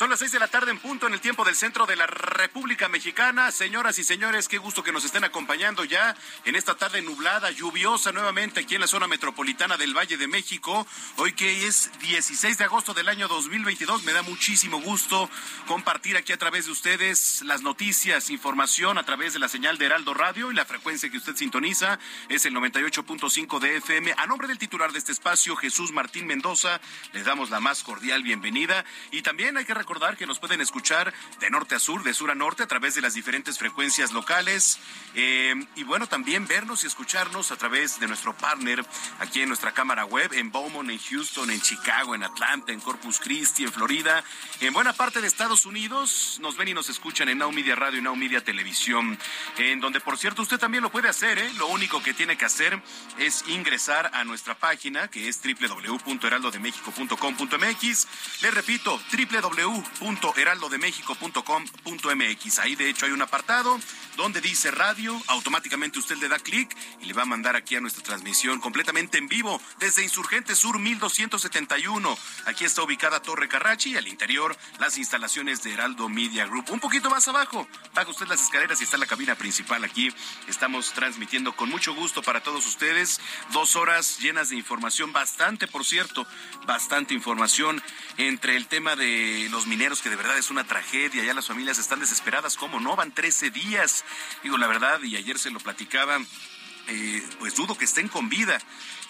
Son las seis de la tarde en punto en el tiempo del centro de la República Mexicana. Señoras y señores, qué gusto que nos estén acompañando ya en esta tarde nublada, lluviosa nuevamente aquí en la zona metropolitana del Valle de México. Hoy que es 16 de agosto del año 2022, me da muchísimo gusto compartir aquí a través de ustedes las noticias, información a través de la señal de Heraldo Radio y la frecuencia que usted sintoniza es el 98.5 de FM. A nombre del titular de este espacio, Jesús Martín Mendoza, les damos la más cordial bienvenida y también hay que recordar que nos pueden escuchar de norte a sur, de sur a norte, a través de las diferentes frecuencias locales. Eh, y bueno, también vernos y escucharnos a través de nuestro partner aquí en nuestra cámara web, en Beaumont, en Houston, en Chicago, en Atlanta, en Corpus Christi, en Florida, en buena parte de Estados Unidos. Nos ven y nos escuchan en Now Media Radio y Now Media Televisión, en donde, por cierto, usted también lo puede hacer. ¿eh? Lo único que tiene que hacer es ingresar a nuestra página, que es www.heraldodemexico.com.mx. Le repito, www www.heraldodemexico.com.mx. Ahí de hecho hay un apartado donde dice radio, automáticamente usted le da clic y le va a mandar aquí a nuestra transmisión completamente en vivo desde Insurgente Sur 1271. Aquí está ubicada Torre Carrachi y al interior las instalaciones de Heraldo Media Group. Un poquito más abajo, baja usted las escaleras y está la cabina principal aquí. Estamos transmitiendo con mucho gusto para todos ustedes dos horas llenas de información, bastante por cierto, bastante información entre el tema de los mineros, que de verdad es una tragedia, ya las familias están desesperadas, ¿cómo no? Van 13 días, digo la verdad, y ayer se lo platicaba, eh, pues dudo que estén con vida.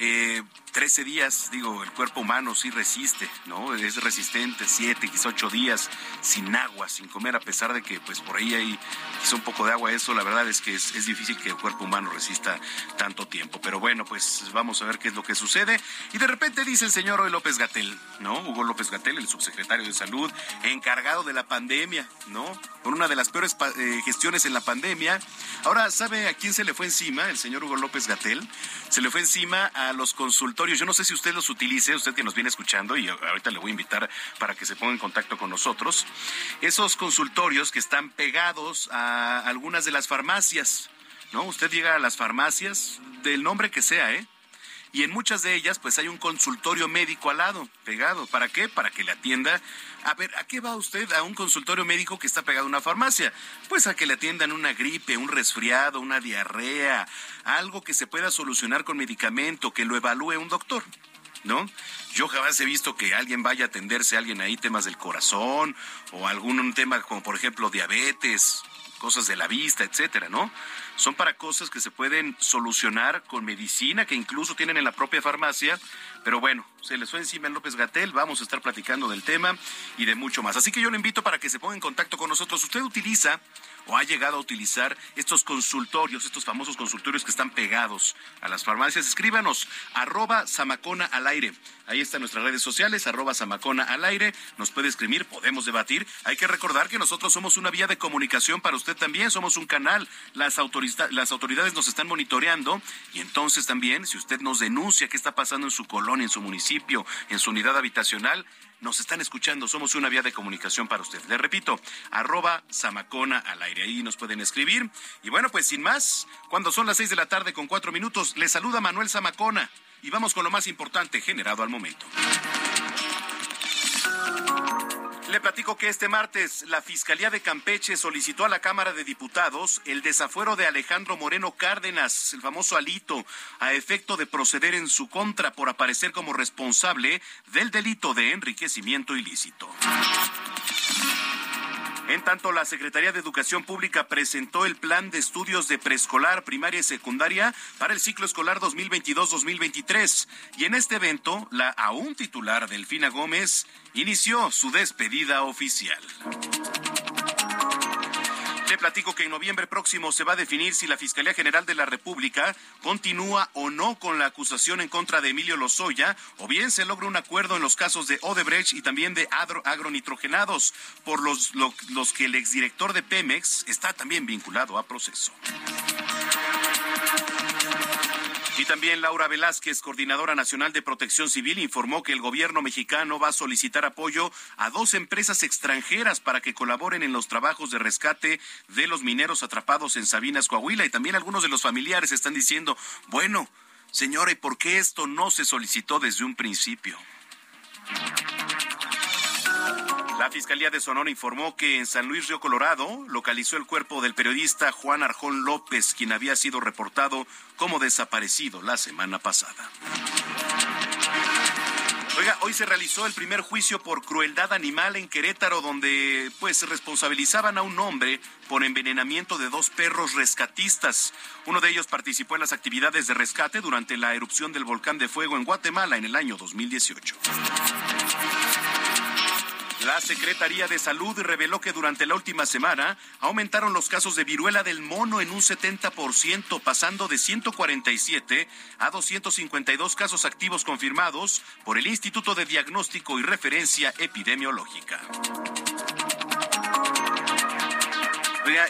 Eh, 13 días, digo, el cuerpo humano sí resiste, ¿no? Es resistente, 7, quizá 8 días sin agua, sin comer, a pesar de que pues por ahí hay quizá un poco de agua, eso la verdad es que es, es, difícil que el cuerpo humano resista tanto tiempo. Pero bueno, pues vamos a ver qué es lo que sucede. Y de repente dice el señor Hoy López Gatel, ¿no? Hugo López Gatel, el subsecretario de Salud, encargado de la pandemia, ¿no? Por una de las peores eh, gestiones en la pandemia. Ahora, ¿sabe a quién se le fue encima? El señor Hugo López Gatel. Se le fue encima a los consultores yo no sé si usted los utilice, usted que nos viene escuchando, y ahorita le voy a invitar para que se ponga en contacto con nosotros. Esos consultorios que están pegados a algunas de las farmacias, ¿no? Usted llega a las farmacias del nombre que sea, ¿eh? Y en muchas de ellas pues hay un consultorio médico al lado, pegado. ¿Para qué? Para que le atienda. A ver, ¿a qué va usted a un consultorio médico que está pegado a una farmacia? Pues a que le atiendan una gripe, un resfriado, una diarrea, algo que se pueda solucionar con medicamento, que lo evalúe un doctor. ¿no? Yo jamás he visto que alguien vaya a atenderse a alguien ahí temas del corazón o algún tema como por ejemplo diabetes, cosas de la vista, etcétera, ¿no? Son para cosas que se pueden solucionar con medicina que incluso tienen en la propia farmacia, pero bueno, se les fue encima en López Gatel, vamos a estar platicando del tema y de mucho más. Así que yo le invito para que se ponga en contacto con nosotros. Usted utiliza o ha llegado a utilizar estos consultorios, estos famosos consultorios que están pegados a las farmacias. Escríbanos, arroba Samacona al aire. Ahí están nuestras redes sociales, arroba Samacona al aire. Nos puede escribir, podemos debatir. Hay que recordar que nosotros somos una vía de comunicación para usted también, somos un canal. Las, las autoridades nos están monitoreando y entonces también, si usted nos denuncia qué está pasando en su colonia, en su municipio, en su unidad habitacional, nos están escuchando, somos una vía de comunicación para usted. Le repito, arroba Samacona al aire, ahí nos pueden escribir. Y bueno, pues sin más, cuando son las seis de la tarde con cuatro minutos, le saluda Manuel Zamacona y vamos con lo más importante generado al momento. Le platico que este martes la Fiscalía de Campeche solicitó a la Cámara de Diputados el desafuero de Alejandro Moreno Cárdenas, el famoso Alito, a efecto de proceder en su contra por aparecer como responsable del delito de enriquecimiento ilícito. En tanto, la Secretaría de Educación Pública presentó el plan de estudios de preescolar, primaria y secundaria para el ciclo escolar 2022-2023. Y en este evento, la aún titular Delfina Gómez inició su despedida oficial. Le platico que en noviembre próximo se va a definir si la Fiscalía General de la República continúa o no con la acusación en contra de Emilio Lozoya, o bien se logra un acuerdo en los casos de Odebrecht y también de agronitrogenados, por los, los que el exdirector de Pemex está también vinculado a proceso. Y también Laura Velázquez, coordinadora nacional de protección civil, informó que el gobierno mexicano va a solicitar apoyo a dos empresas extranjeras para que colaboren en los trabajos de rescate de los mineros atrapados en Sabinas, Coahuila. Y también algunos de los familiares están diciendo, bueno, señora, ¿y por qué esto no se solicitó desde un principio? La Fiscalía de Sonora informó que en San Luis Río Colorado localizó el cuerpo del periodista Juan Arjón López, quien había sido reportado como desaparecido la semana pasada. Oiga, hoy se realizó el primer juicio por crueldad animal en Querétaro, donde pues responsabilizaban a un hombre por envenenamiento de dos perros rescatistas. Uno de ellos participó en las actividades de rescate durante la erupción del volcán de fuego en Guatemala en el año 2018. La Secretaría de Salud reveló que durante la última semana aumentaron los casos de viruela del mono en un 70%, pasando de 147 a 252 casos activos confirmados por el Instituto de Diagnóstico y Referencia Epidemiológica.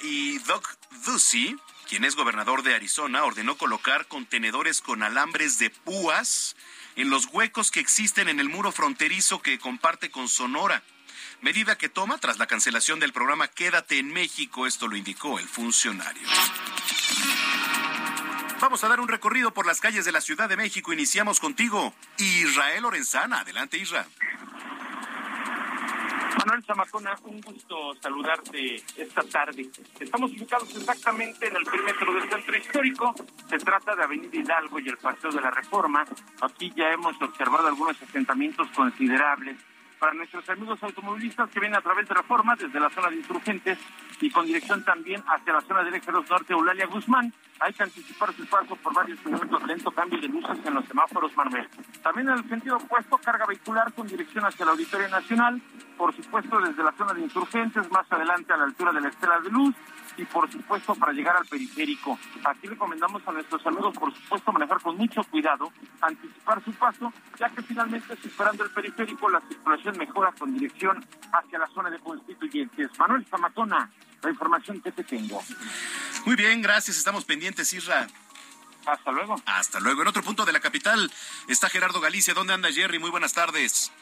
y Doc Ducey, quien es gobernador de Arizona, ordenó colocar contenedores con alambres de púas en los huecos que existen en el muro fronterizo que comparte con Sonora medida que toma tras la cancelación del programa Quédate en México, esto lo indicó el funcionario. Vamos a dar un recorrido por las calles de la Ciudad de México. Iniciamos contigo, Israel Lorenzana. Adelante, Israel. Manuel Zamacona, un gusto saludarte esta tarde. Estamos ubicados exactamente en el perímetro del centro histórico. Se trata de Avenida Hidalgo y el Paseo de la Reforma. Aquí ya hemos observado algunos asentamientos considerables para nuestros amigos automovilistas que vienen a través de Reforma desde la zona de Insurgentes y con dirección también hacia la zona del Eje 2 Norte, Eulalia Guzmán. Hay que anticipar su paso por varios minutos lento cambio de luces en los semáforos Manuel. También en el sentido opuesto, carga vehicular con dirección hacia el Auditorio Nacional, por supuesto desde la zona de Insurgentes, más adelante a la altura de la Estela de Luz, y por supuesto para llegar al periférico. Aquí recomendamos a nuestros amigos, por supuesto, manejar con mucho cuidado, anticipar su paso, ya que finalmente superando el periférico la circulación mejora con dirección hacia la zona de constituyentes. Manuel Zamatona, la información que te tengo. Muy bien, gracias, estamos pendientes, Isra. Hasta luego. Hasta luego. En otro punto de la capital está Gerardo Galicia. ¿Dónde anda Jerry? Muy buenas tardes.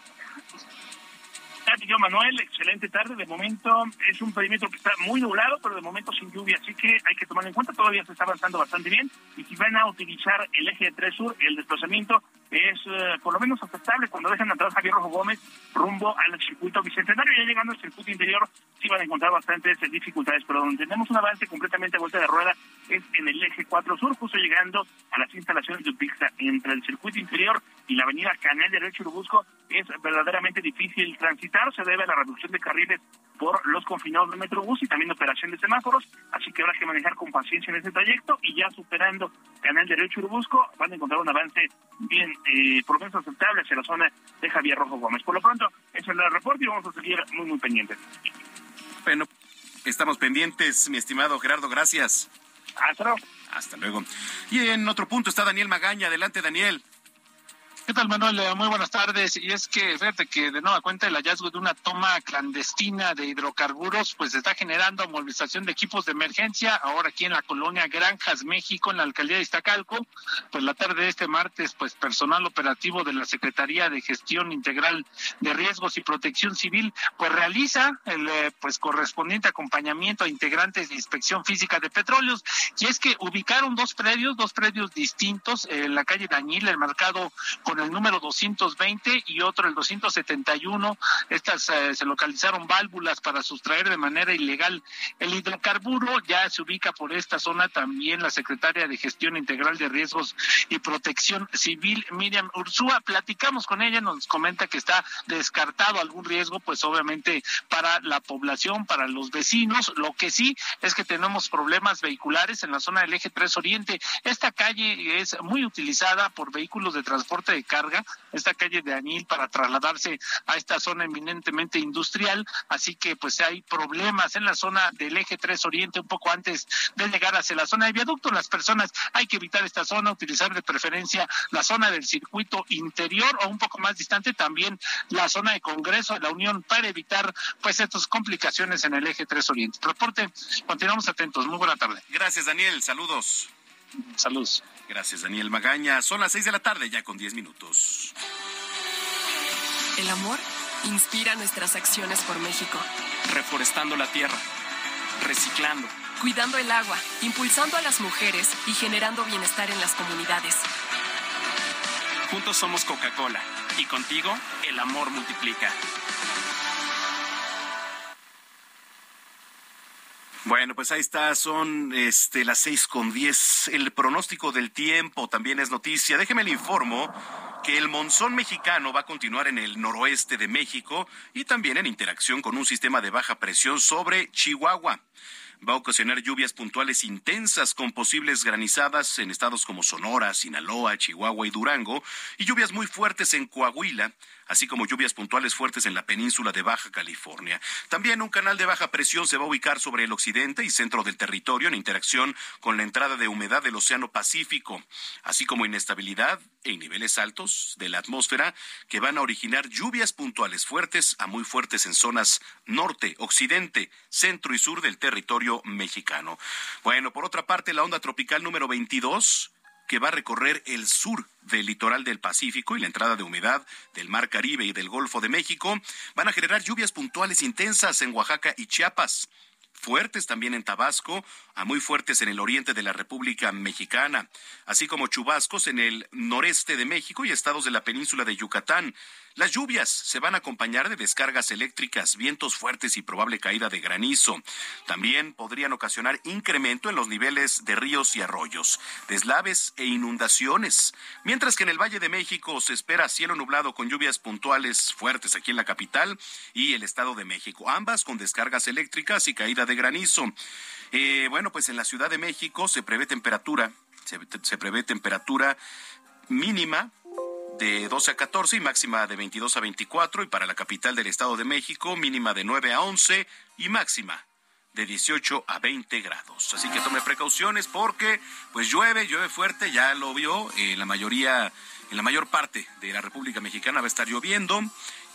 Yo, Manuel, excelente tarde. De momento es un perímetro que está muy nublado, pero de momento sin lluvia, así que hay que tomarlo en cuenta. Todavía se está avanzando bastante bien. Y si van a utilizar el eje de 3 sur, el desplazamiento es eh, por lo menos aceptable cuando dejan atrás Javier Rojo Gómez rumbo al circuito bicentenario. Ya llegando al circuito interior, sí van a encontrar bastantes dificultades, pero donde tenemos un avance completamente a vuelta de rueda es en el eje 4 sur, justo llegando a las instalaciones de Upixa entre el circuito interior y la avenida Canal de Derecho Urubusco. Es verdaderamente difícil transitar, se debe a la reducción de carriles por los confinados de Metrobús y también operación de semáforos, así que habrá que manejar con paciencia en este trayecto y ya superando Canal Derecho Urubusco van a encontrar un avance bien, eh, por lo menos aceptable hacia la zona de Javier Rojo Gómez. Por lo pronto, eso es el reporte y vamos a seguir muy, muy pendientes. Bueno, estamos pendientes, mi estimado Gerardo, gracias. Hasta luego. Hasta luego. Y en otro punto está Daniel Magaña. Adelante, Daniel. ¿Qué tal, Manuel? Eh, muy buenas tardes. Y es que, fíjate que de nueva cuenta el hallazgo de una toma clandestina de hidrocarburos, pues está generando movilización de equipos de emergencia. Ahora aquí en la colonia Granjas, México, en la alcaldía de Iztacalco, pues la tarde de este martes, pues personal operativo de la Secretaría de Gestión Integral de Riesgos y Protección Civil, pues realiza el eh, pues correspondiente acompañamiento a integrantes de Inspección Física de Petróleos. Y es que ubicaron dos predios, dos predios distintos, en la calle Dañil, el mercado con con el número 220 y otro el 271. Estas eh, se localizaron válvulas para sustraer de manera ilegal el hidrocarburo. Ya se ubica por esta zona también la secretaria de Gestión Integral de Riesgos y Protección Civil, Miriam Ursúa. Platicamos con ella, nos comenta que está descartado algún riesgo, pues obviamente para la población, para los vecinos. Lo que sí es que tenemos problemas vehiculares en la zona del eje 3 Oriente. Esta calle es muy utilizada por vehículos de transporte carga, esta calle de Anil para trasladarse a esta zona eminentemente industrial, así que pues hay problemas en la zona del eje 3 Oriente un poco antes de llegar hacia la zona de viaducto. Las personas hay que evitar esta zona, utilizar de preferencia la zona del circuito interior o un poco más distante también la zona de Congreso de la Unión para evitar pues estas complicaciones en el eje 3 Oriente. Reporte, continuamos atentos. Muy buena tarde. Gracias, Daniel. Saludos. Saludos. Gracias, Daniel Magaña. Son las seis de la tarde, ya con diez minutos. El amor inspira nuestras acciones por México. Reforestando la tierra, reciclando, cuidando el agua, impulsando a las mujeres y generando bienestar en las comunidades. Juntos somos Coca-Cola y contigo el amor multiplica. Bueno, pues ahí está, son este, las seis con diez. El pronóstico del tiempo también es noticia. Déjeme le informo que el monzón mexicano va a continuar en el noroeste de México y también en interacción con un sistema de baja presión sobre Chihuahua va a ocasionar lluvias puntuales intensas con posibles granizadas en estados como Sonora, Sinaloa, Chihuahua y Durango, y lluvias muy fuertes en Coahuila, así como lluvias puntuales fuertes en la península de Baja California. También un canal de baja presión se va a ubicar sobre el occidente y centro del territorio en interacción con la entrada de humedad del Océano Pacífico, así como inestabilidad en niveles altos de la atmósfera que van a originar lluvias puntuales fuertes a muy fuertes en zonas norte, occidente, centro y sur del territorio mexicano. Bueno, por otra parte, la onda tropical número 22 que va a recorrer el sur del litoral del Pacífico y la entrada de humedad del Mar Caribe y del Golfo de México van a generar lluvias puntuales intensas en Oaxaca y Chiapas fuertes también en Tabasco, a muy fuertes en el oriente de la República Mexicana, así como chubascos en el noreste de México y estados de la península de Yucatán. Las lluvias se van a acompañar de descargas eléctricas, vientos fuertes y probable caída de granizo. También podrían ocasionar incremento en los niveles de ríos y arroyos, deslaves e inundaciones. Mientras que en el Valle de México se espera cielo nublado con lluvias puntuales fuertes aquí en la capital y el Estado de México, ambas con descargas eléctricas y caída de granizo. Eh, bueno, pues en la Ciudad de México se prevé temperatura, se prevé temperatura mínima de 12 a 14 y máxima de 22 a 24 y para la capital del Estado de México mínima de 9 a 11 y máxima de 18 a 20 grados. Así que tome precauciones porque pues llueve, llueve fuerte, ya lo vio, en la mayoría, en la mayor parte de la República Mexicana va a estar lloviendo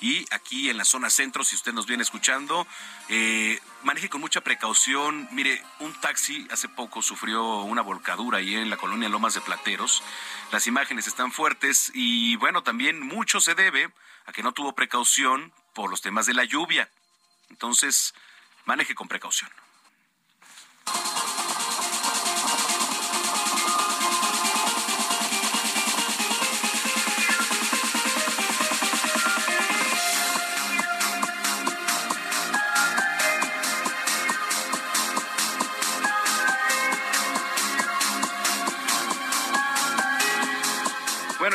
y aquí en la zona centro, si usted nos viene escuchando, eh, maneje con mucha precaución. Mire, un taxi hace poco sufrió una volcadura ahí en la colonia Lomas de Plateros. Las imágenes están fuertes y bueno, también mucho se debe a que no tuvo precaución por los temas de la lluvia. Entonces, maneje con precaución.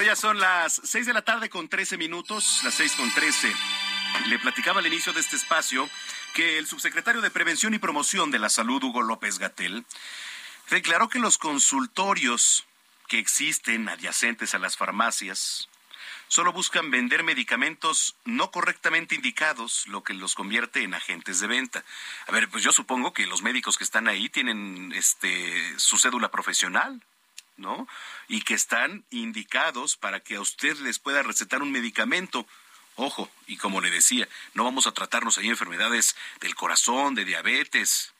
Ya son las seis de la tarde con trece minutos, las seis con trece. Le platicaba al inicio de este espacio que el subsecretario de Prevención y Promoción de la Salud, Hugo López Gatel, declaró que los consultorios que existen adyacentes a las farmacias solo buscan vender medicamentos no correctamente indicados, lo que los convierte en agentes de venta. A ver, pues yo supongo que los médicos que están ahí tienen este su cédula profesional, ¿no? Y que están indicados para que a usted les pueda recetar un medicamento. Ojo, y como le decía, no vamos a tratarnos ahí enfermedades del corazón, de diabetes,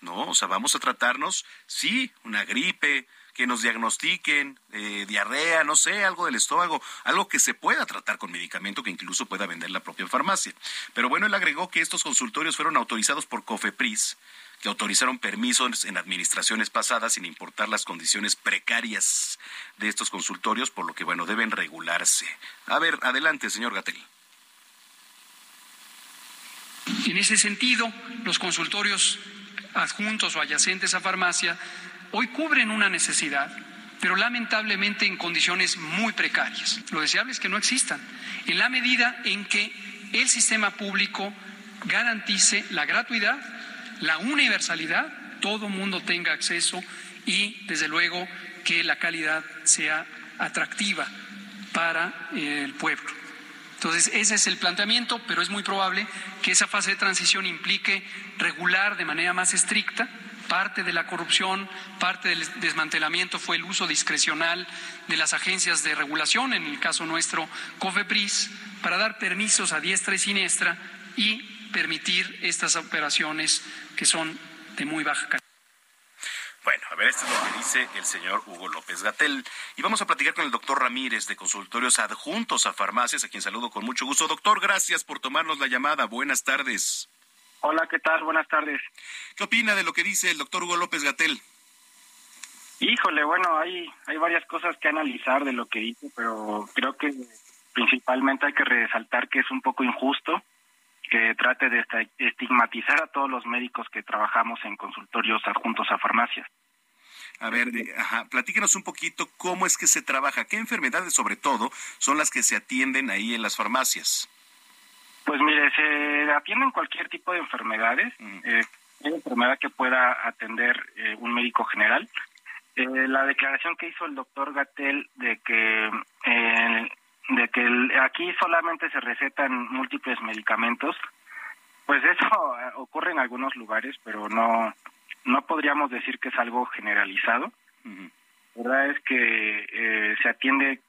¿no? O sea, vamos a tratarnos, sí, una gripe, que nos diagnostiquen eh, diarrea, no sé, algo del estómago, algo que se pueda tratar con medicamento que incluso pueda vender la propia farmacia. Pero bueno, él agregó que estos consultorios fueron autorizados por COFEPRIS que autorizaron permisos en administraciones pasadas sin importar las condiciones precarias de estos consultorios, por lo que, bueno, deben regularse. A ver, adelante, señor Gatel. En ese sentido, los consultorios adjuntos o adyacentes a farmacia hoy cubren una necesidad, pero lamentablemente en condiciones muy precarias. Lo deseable es que no existan, en la medida en que el sistema público garantice la gratuidad, la universalidad, todo mundo tenga acceso y, desde luego, que la calidad sea atractiva para el pueblo. Entonces, ese es el planteamiento, pero es muy probable que esa fase de transición implique regular de manera más estricta. Parte de la corrupción, parte del desmantelamiento fue el uso discrecional de las agencias de regulación, en el caso nuestro, COFEPRIS, para dar permisos a diestra y siniestra y permitir estas operaciones que son de muy baja calidad. Bueno, a ver, esto es lo que dice el señor Hugo López Gatel. Y vamos a platicar con el doctor Ramírez de Consultorios Adjuntos a Farmacias, a quien saludo con mucho gusto. Doctor, gracias por tomarnos la llamada. Buenas tardes. Hola, ¿qué tal? Buenas tardes. ¿Qué opina de lo que dice el doctor Hugo López Gatel? Híjole, bueno, hay, hay varias cosas que analizar de lo que dice, pero creo que principalmente hay que resaltar que es un poco injusto que trate de estigmatizar a todos los médicos que trabajamos en consultorios adjuntos a farmacias. A ver, eh, ajá, platíquenos un poquito cómo es que se trabaja, qué enfermedades sobre todo son las que se atienden ahí en las farmacias. Pues mire, se atienden cualquier tipo de enfermedades, eh, enfermedad que pueda atender eh, un médico general. Eh, la declaración que hizo el doctor Gatel de que de que aquí solamente se recetan múltiples medicamentos, pues eso eh, ocurre en algunos lugares, pero no no podríamos decir que es algo generalizado. La verdad es que eh, se atiende,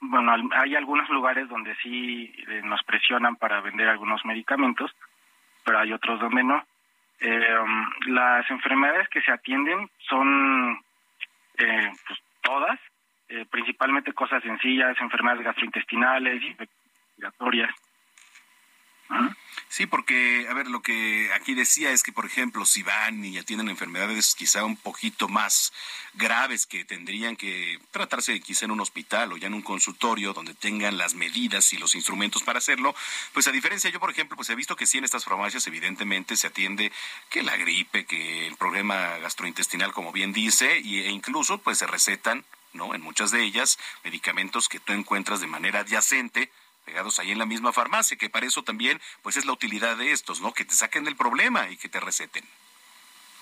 bueno, hay algunos lugares donde sí eh, nos presionan para vender algunos medicamentos, pero hay otros donde no. Um, las enfermedades que se atienden son pues, todas, eh, principalmente cosas sencillas, enfermedades gastrointestinales, respiratorias. Sí, porque, a ver, lo que aquí decía es que, por ejemplo, si van y ya tienen enfermedades quizá un poquito más graves que tendrían que tratarse quizá en un hospital o ya en un consultorio donde tengan las medidas y los instrumentos para hacerlo, pues a diferencia, yo, por ejemplo, pues he visto que sí en estas farmacias evidentemente se atiende que la gripe, que el problema gastrointestinal, como bien dice, e incluso pues se recetan ¿no? En muchas de ellas, medicamentos que tú encuentras de manera adyacente, pegados ahí en la misma farmacia, que para eso también, pues es la utilidad de estos, ¿no? Que te saquen del problema y que te receten.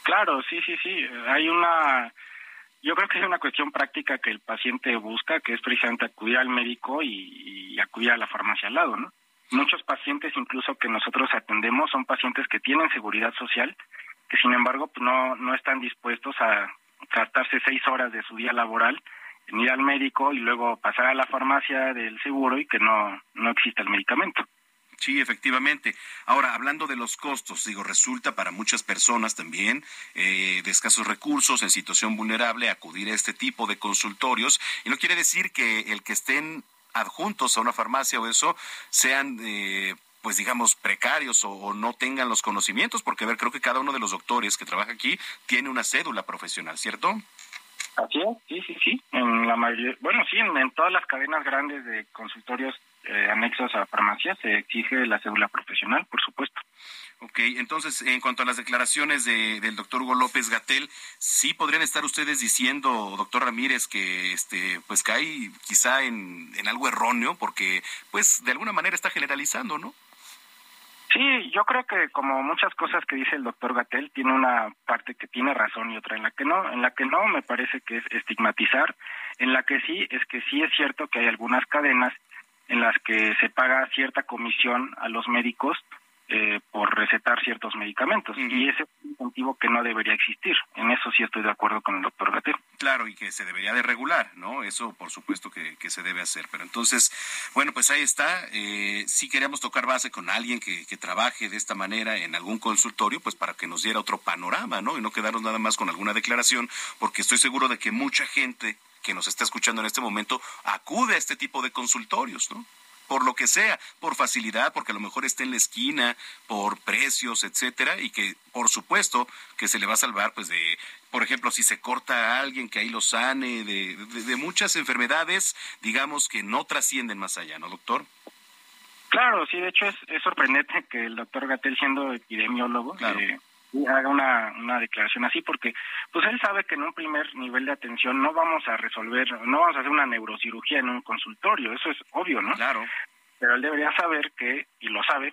Claro, sí, sí, sí. Hay una, yo creo que es una cuestión práctica que el paciente busca, que es precisamente acudir al médico y, acudir a la farmacia al lado, ¿no? Muchos pacientes, incluso que nosotros atendemos, son pacientes que tienen seguridad social, que sin embargo pues no, no están dispuestos a gastarse seis horas de su día laboral ir al médico y luego pasar a la farmacia del seguro y que no, no exista el medicamento. Sí, efectivamente. Ahora, hablando de los costos, digo, resulta para muchas personas también eh, de escasos recursos, en situación vulnerable, acudir a este tipo de consultorios. Y no quiere decir que el que estén adjuntos a una farmacia o eso sean, eh, pues digamos, precarios o, o, no tengan los conocimientos, porque a ver, creo que cada uno de los doctores que trabaja aquí tiene una cédula profesional, ¿cierto? Sí, sí, sí. En la mayoría, bueno, sí, en, todas las cadenas grandes de consultorios eh, anexos a farmacias se exige la cédula profesional, por supuesto. Ok, entonces, en cuanto a las declaraciones de, del doctor Hugo López Gatel, sí podrían estar ustedes diciendo, doctor Ramírez, que este, pues cae quizá en, en algo erróneo, porque, pues, de alguna manera está generalizando, ¿no? Sí, yo creo que como muchas cosas que dice el doctor Gatel, tiene una parte que tiene razón y otra en la que no. En la que no me parece que es estigmatizar. En la que sí es que sí es cierto que hay algunas cadenas en las que se paga cierta comisión a los médicos eh, por recetar ciertos medicamentos. Y ese es un motivo que no debería existir. En eso sí estoy de acuerdo con el doctor Gatel. Claro, y que se debería de regular, ¿no? Eso por supuesto que, que se debe hacer. Pero entonces, bueno, pues ahí está. Eh, si queremos tocar base con alguien que, que trabaje de esta manera en algún consultorio, pues para que nos diera otro panorama, ¿no? Y no quedarnos nada más con alguna declaración, porque estoy seguro de que mucha gente que nos está escuchando en este momento acude a este tipo de consultorios, ¿no? Por lo que sea, por facilidad, porque a lo mejor está en la esquina, por precios, etcétera, y que por supuesto que se le va a salvar pues de por ejemplo, si se corta a alguien que ahí lo sane, de, de, muchas enfermedades, digamos, que no trascienden más allá, ¿no, doctor? Claro, sí, de hecho es, es sorprendente que el doctor Gatel, siendo epidemiólogo, eh, haga una, una declaración así, porque pues él sabe que en un primer nivel de atención no vamos a resolver, no vamos a hacer una neurocirugía en un consultorio, eso es obvio, ¿no? Claro. Pero él debería saber que, y lo sabe,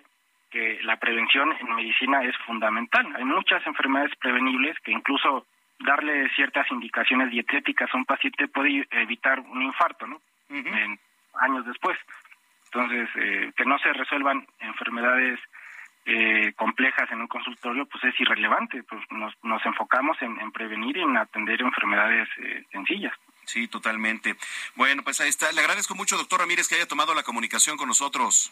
que la prevención en medicina es fundamental. Hay muchas enfermedades prevenibles que incluso darle ciertas indicaciones dietéticas a un paciente puede evitar un infarto, ¿no? en, años después. Entonces, eh, que no se resuelvan enfermedades eh, complejas en un consultorio, pues es irrelevante. Pues nos, nos enfocamos en, prevenir y en atender enfermedades eh, sencillas. Sí, totalmente. Bueno, pues ahí está. Le agradezco mucho, doctor Ramírez, que haya tomado la comunicación con nosotros.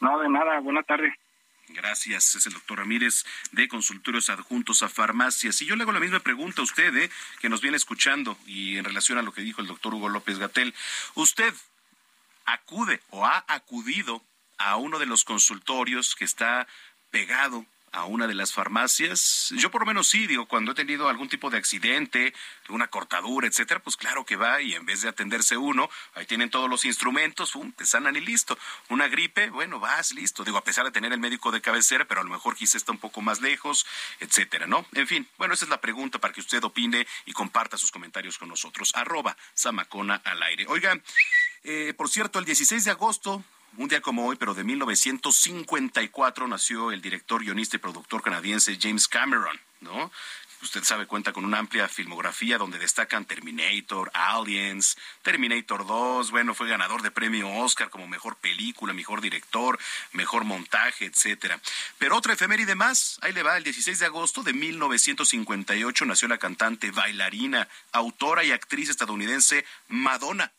No, de nada. Buena tarde. Gracias, es el doctor Ramírez de Consultorios Adjuntos a Farmacias. Y yo le hago la misma pregunta a usted, ¿eh? que nos viene escuchando, y en relación a lo que dijo el doctor Hugo López Gatel. ¿Usted acude o ha acudido a uno de los consultorios que está pegado a una de las farmacias? Yo por lo menos sí, digo, cuando he tenido algún tipo de accidente, una cortadura, etcétera, pues claro que va y en vez de atenderse uno, ahí tienen todos los instrumentos, te sanan y listo. Una gripe, bueno, vas, listo. Digo, a pesar de tener el médico de cabecera, pero a lo mejor quizá está un poco más lejos, etcétera, ¿no? En fin, bueno, esa es la pregunta para que usted opine y comparta sus comentarios con nosotros. Arroba Samacona al aire. Oiga, eh, por cierto, el 16 de agosto un día como hoy, pero de 1954, nació el director, guionista y productor canadiense James Cameron, ¿no? Usted sabe, cuenta con una amplia filmografía donde destacan Terminator, Aliens, Terminator 2, bueno, fue ganador de premio Oscar como mejor película, mejor director, mejor montaje, etcétera. Pero otra efeméride más, ahí le va, el 16 de agosto de 1958 nació la cantante, bailarina, autora y actriz estadounidense Madonna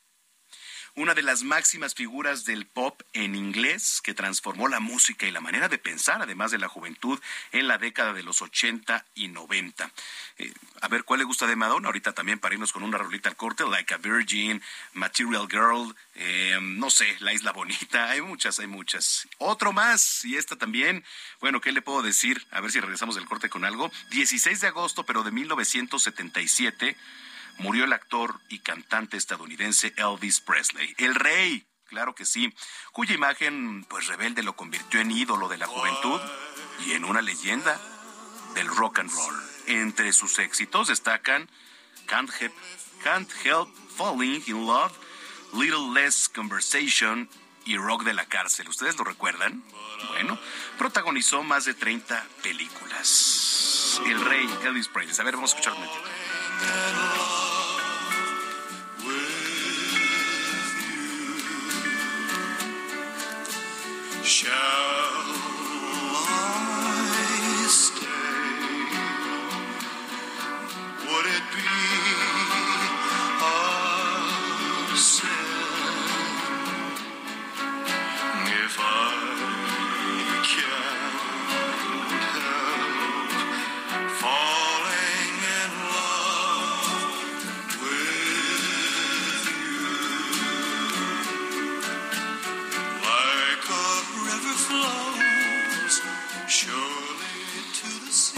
una de las máximas figuras del pop en inglés que transformó la música y la manera de pensar, además de la juventud, en la década de los 80 y 90. Eh, a ver, ¿cuál le gusta de Madonna? Ahorita también para irnos con una rolita al corte, Like a Virgin, Material Girl, eh, no sé, La Isla Bonita, hay muchas, hay muchas. Otro más, y esta también, bueno, ¿qué le puedo decir? A ver si regresamos del corte con algo. 16 de agosto, pero de 1977 murió el actor y cantante estadounidense Elvis Presley, el rey, claro que sí, cuya imagen pues rebelde lo convirtió en ídolo de la juventud y en una leyenda del rock and roll. Entre sus éxitos destacan Can't Help, Can't Help Falling in Love, Little Less Conversation y Rock de la Cárcel. ¿Ustedes lo recuerdan? Bueno, protagonizó más de 30 películas. El rey Elvis Presley. A ver, vamos a escuchar un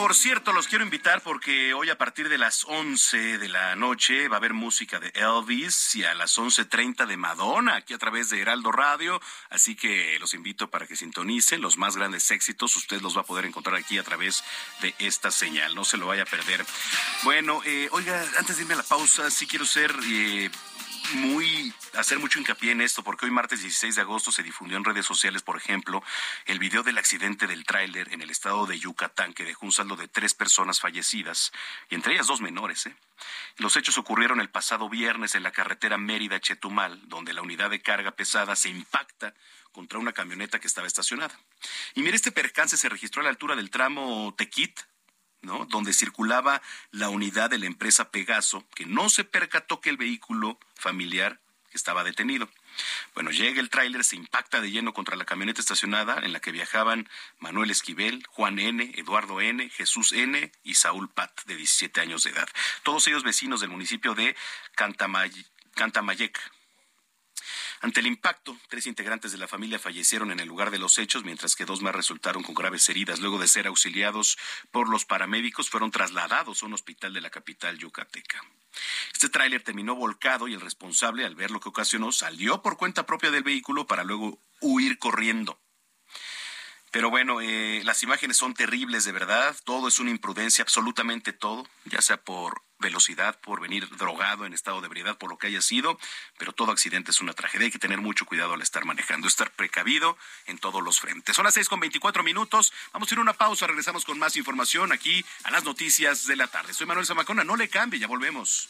Por cierto, los quiero invitar porque hoy a partir de las 11 de la noche va a haber música de Elvis y a las 11.30 de Madonna aquí a través de Heraldo Radio. Así que los invito para que sintonicen los más grandes éxitos. Usted los va a poder encontrar aquí a través de esta señal. No se lo vaya a perder. Bueno, eh, oiga, antes de irme a la pausa, sí quiero ser... Eh, muy hacer mucho hincapié en esto porque hoy martes 16 de agosto se difundió en redes sociales, por ejemplo, el video del accidente del tráiler en el estado de Yucatán que dejó un saldo de tres personas fallecidas y entre ellas dos menores. ¿eh? Los hechos ocurrieron el pasado viernes en la carretera Mérida-Chetumal, donde la unidad de carga pesada se impacta contra una camioneta que estaba estacionada. Y mire, este percance se registró a la altura del tramo Tequit, ¿no? donde circulaba la unidad de la empresa Pegaso, que no se percató que el vehículo familiar estaba detenido. Bueno, llega el tráiler, se impacta de lleno contra la camioneta estacionada en la que viajaban Manuel Esquivel, Juan N., Eduardo N., Jesús N. y Saúl Pat, de 17 años de edad. Todos ellos vecinos del municipio de Cantamayec. Ante el impacto, tres integrantes de la familia fallecieron en el lugar de los hechos, mientras que dos más resultaron con graves heridas. Luego de ser auxiliados por los paramédicos, fueron trasladados a un hospital de la capital yucateca. Este tráiler terminó volcado y el responsable, al ver lo que ocasionó, salió por cuenta propia del vehículo para luego huir corriendo. Pero bueno, eh, las imágenes son terribles de verdad, todo es una imprudencia, absolutamente todo, ya sea por velocidad, por venir drogado en estado de ebriedad, por lo que haya sido, pero todo accidente es una tragedia, hay que tener mucho cuidado al estar manejando, estar precavido en todos los frentes. Son las seis con veinticuatro minutos, vamos a ir a una pausa, regresamos con más información aquí a las noticias de la tarde. Soy Manuel Zamacona, no le cambie, ya volvemos.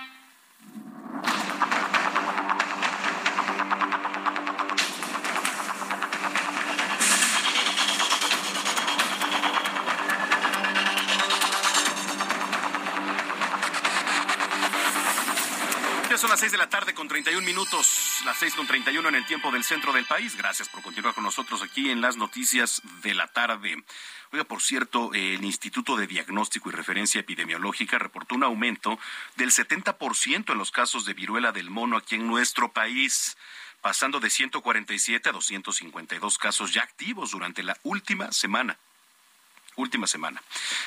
Son las seis de la tarde con 31 minutos, las seis con 31 en el tiempo del centro del país. Gracias por continuar con nosotros aquí en las noticias de la tarde. Oiga, por cierto, el Instituto de Diagnóstico y Referencia Epidemiológica reportó un aumento del 70% en los casos de viruela del mono aquí en nuestro país pasando de 147 a 252 casos ya activos durante la última semana última semana.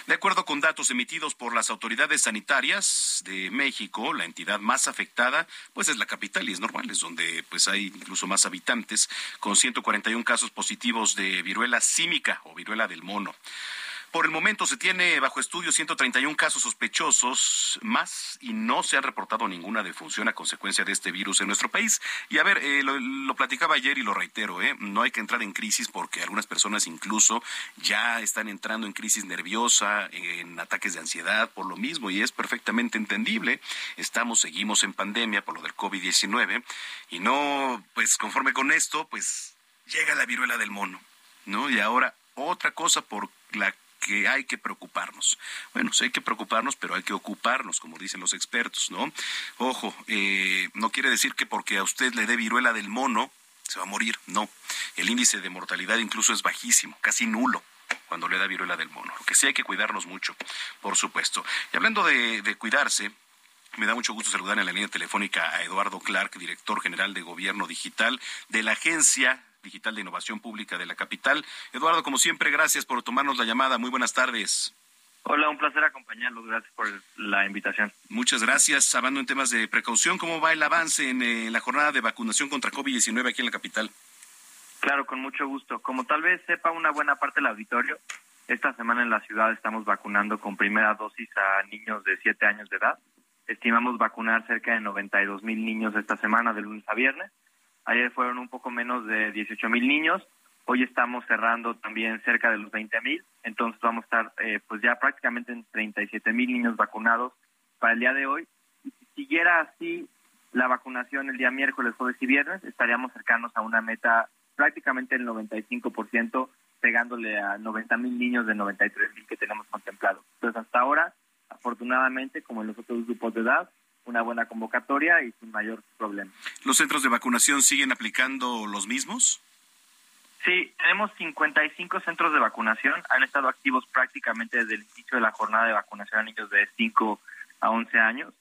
De acuerdo con datos emitidos por las autoridades sanitarias de México, la entidad más afectada pues es la capital y es normal, es donde pues hay incluso más habitantes con 141 casos positivos de viruela símica o viruela del mono. Por el momento se tiene bajo estudio 131 casos sospechosos más y no se ha reportado ninguna defunción a consecuencia de este virus en nuestro país. Y a ver, eh, lo, platicaba ayer y lo reitero, eh, no hay que entrar en crisis porque algunas personas incluso ya están entrando en crisis nerviosa, en ataques de ansiedad por lo mismo y es perfectamente entendible. Estamos, seguimos en pandemia por lo del COVID-19 y no, pues conforme con esto, pues llega la viruela del mono, ¿no? Y ahora otra cosa por la que hay que preocuparnos. Bueno, sí hay que preocuparnos, pero hay que ocuparnos, como dicen los expertos, ¿no? Ojo, eh, no quiere decir que porque a usted le dé viruela del mono, se va a morir. No. El índice de mortalidad incluso es bajísimo, casi nulo cuando le da viruela del mono. Lo que sí hay que cuidarnos mucho, por supuesto. Y hablando de, de cuidarse, me da mucho gusto saludar en la línea telefónica a Eduardo Clark, director general de Gobierno Digital de la Agencia Digital de Innovación Pública de la capital. Eduardo, como siempre, gracias por tomarnos la llamada. Muy buenas tardes. Hola, un placer acompañarlos. Gracias por la invitación. Muchas gracias. Hablando en temas de precaución, ¿cómo va el avance en eh, la jornada de vacunación contra COVID-19 aquí en la capital? Claro, con mucho gusto. Como tal vez sepa una buena parte del auditorio, esta semana en la ciudad estamos vacunando con primera dosis a niños de 7 años de edad. Estimamos vacunar cerca de 92 mil niños esta semana, de lunes a viernes. Ayer fueron un poco menos de 18 mil niños. Hoy estamos cerrando también cerca de los 20 mil. Entonces vamos a estar eh, pues ya prácticamente en 37 mil niños vacunados para el día de hoy. Y si siguiera así la vacunación el día miércoles, jueves y viernes, estaríamos cercanos a una meta prácticamente el 95%, pegándole a 90 mil niños de 93 mil que tenemos contemplado. Entonces hasta ahora afortunadamente, como en los otros grupos de edad, una buena convocatoria y sin mayor problema. ¿Los centros de vacunación siguen aplicando los mismos? Sí, tenemos 55 centros de vacunación. Han estado activos prácticamente desde el inicio de la jornada de vacunación a niños de 5 a 11 años.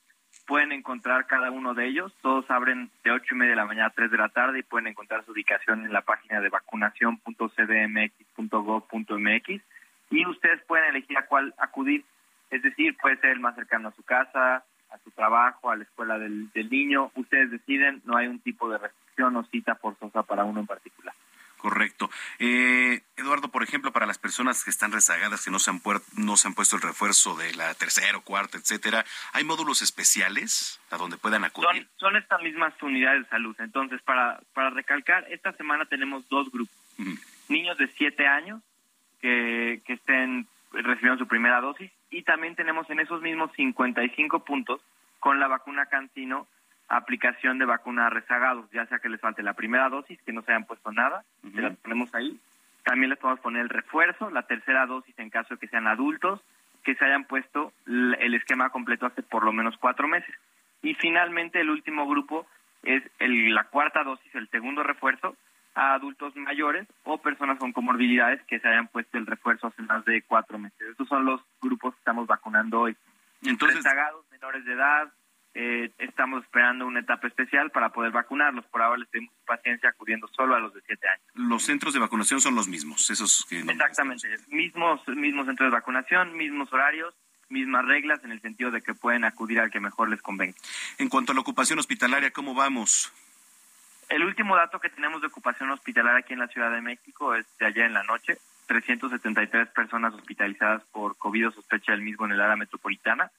Pueden encontrar cada uno de ellos. Todos abren de 8 y media de la mañana a 3 de la tarde y pueden encontrar su ubicación en la página de vacunación.cdmx.gov.mx. Y ustedes pueden elegir a cuál acudir. Es decir, puede ser el más cercano a su casa, a su trabajo, a la escuela del, del niño. Ustedes deciden, no hay un tipo de restricción o cita forzosa para uno en particular. Correcto. Eh, Eduardo, por ejemplo, para las personas que están rezagadas, que no se han, no se han puesto el refuerzo de la tercera o cuarta, etcétera, ¿hay módulos especiales a donde puedan acudir? Son, estas mismas unidades de salud. Entonces, para, para recalcar, esta semana tenemos dos grupos. Niños de 7 años que, que estén recibiendo su primera dosis y también tenemos en esos mismos 55 puntos con la vacuna Cancino aplicación de vacuna a rezagados, ya sea que les falte la primera dosis, que no se hayan puesto nada, se la ponemos ahí. También les podemos poner el refuerzo, la tercera dosis en caso de que sean adultos, que se hayan puesto el esquema completo hace por lo menos cuatro meses. Y finalmente el último grupo es el, la cuarta dosis, el segundo refuerzo, a adultos mayores o personas con comorbilidades que se hayan puesto el refuerzo hace más de cuatro meses. Estos son los grupos que estamos vacunando hoy. Entonces, rezagados, menores de edad, eh, estamos esperando una etapa especial para poder vacunarlos. Por ahora les tenemos paciencia acudiendo solo a los de 7 años. Los centros de vacunación son los mismos, esos que... Exactamente, mismos, mismos centros de vacunación, mismos horarios, mismas reglas en el sentido de que pueden acudir al que mejor les convenga. En cuanto a la ocupación hospitalaria, ¿cómo vamos? El último dato que tenemos de ocupación hospitalaria aquí en la Ciudad de México es de ayer en la noche. 373 personas hospitalizadas por COVID sospecha del mismo en el área metropolitana.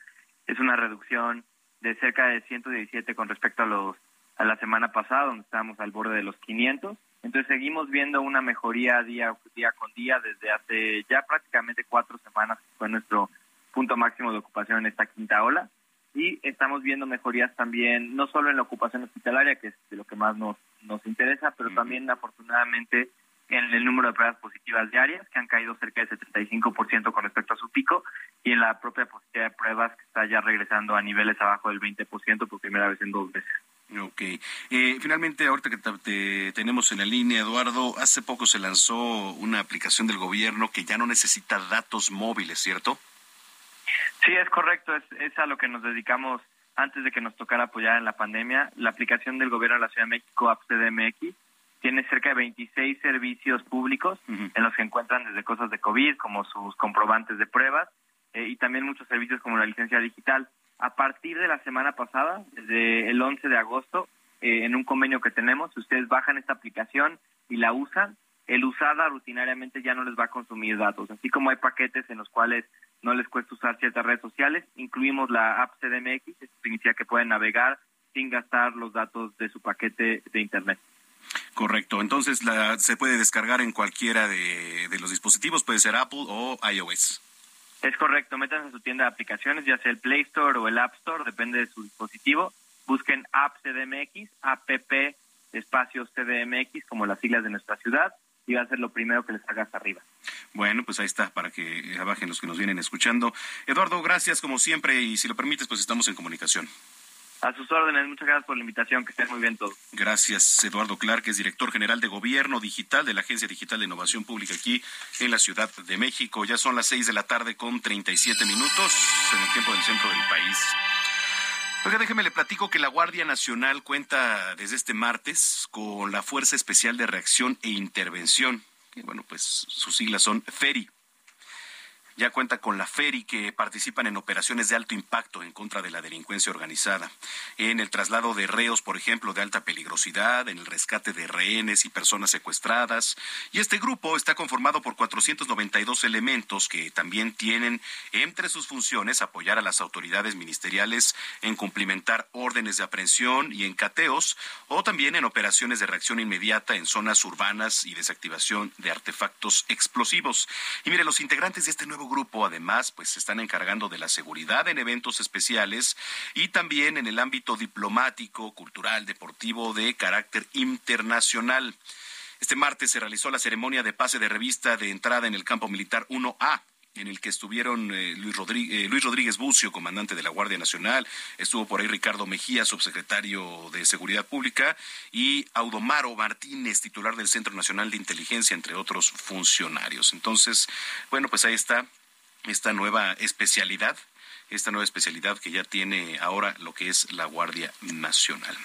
Es una reducción de cerca de 117 con respecto a los a la semana pasada, donde estábamos al borde de los 500. Entonces seguimos viendo una mejoría día, día con día desde hace ya prácticamente cuatro semanas, que fue nuestro punto máximo de ocupación en esta quinta ola. Y estamos viendo mejorías también, no solo en la ocupación hospitalaria, que es de lo que más nos, nos interesa, pero también afortunadamente en el número de pruebas positivas diarias, que han caído cerca del 75% con respecto a su pico, y en la propia positividad de pruebas, que está ya regresando a niveles abajo del 20% por primera vez en dos meses. Ok. Eh, finalmente, ahorita que te tenemos en la línea, Eduardo, hace poco se lanzó una aplicación del gobierno que ya no necesita datos móviles, ¿cierto? Sí, es correcto. Es, es a lo que nos dedicamos antes de que nos tocara apoyar en la pandemia. La aplicación del gobierno de la Ciudad de México, AppCDMX, tiene cerca de 26 servicios públicos en los que encuentran desde cosas de COVID como sus comprobantes de pruebas eh, y también muchos servicios como la licencia digital. A partir de la semana pasada, desde el 11 de agosto, eh, en un convenio que tenemos, si ustedes bajan esta aplicación y la usan, el usada rutinariamente ya no les va a consumir datos. Así como hay paquetes en los cuales no les cuesta usar ciertas redes sociales, incluimos la app CDMX, esto significa que pueden navegar sin gastar los datos de su paquete de Internet. Correcto. Entonces la, se puede descargar en cualquiera de, los dispositivos, puede ser Apple o iOS. Es correcto. Métanse en su tienda de aplicaciones, ya sea el Play Store o el App Store, depende de su dispositivo. Busquen App CDMX, App espacios CDMX, como las siglas de nuestra ciudad, y va a ser lo primero que les hagas arriba. Bueno, pues ahí está, para que abajen los que nos vienen escuchando. Eduardo, gracias como siempre, y si lo permites, pues estamos en comunicación. A sus órdenes, muchas gracias por la invitación, que estén muy bien todos. Gracias, Eduardo Clark, que es director general de Gobierno Digital de la Agencia Digital de Innovación Pública aquí en la Ciudad de México. Ya son las seis de la tarde con 37 minutos en el tiempo del centro del país. Oiga, déjeme le platico que la Guardia Nacional cuenta desde este martes con la Fuerza Especial de Reacción e Intervención, que bueno, pues sus siglas son FERI ya cuenta con la FERI que participan en operaciones de alto impacto en contra de la delincuencia organizada, en el traslado de reos, por ejemplo, de alta peligrosidad, en el rescate de rehenes y personas secuestradas. Y este grupo está conformado por 492 elementos que también tienen entre sus funciones apoyar a las autoridades ministeriales en cumplimentar órdenes de aprehensión y en cateos o también en operaciones de reacción inmediata en zonas urbanas y desactivación de artefactos explosivos. Y mire, los integrantes de este nuevo grupo, además, pues se están encargando de la seguridad en eventos especiales y también en el ámbito diplomático, cultural, deportivo de carácter internacional. Este martes se realizó la ceremonia de pase de revista de entrada en el campo militar 1A en el que estuvieron eh, Rodríguez, Luis Rodríguez Bucio, comandante de la Guardia Nacional, estuvo por ahí Ricardo Mejía, subsecretario de Seguridad Pública, y Audomaro Martínez, titular del Centro Nacional de Inteligencia, entre otros funcionarios. Entonces, bueno, pues ahí está esta nueva especialidad esta nueva especialidad que ya tiene ahora lo que es la Guardia Nacional.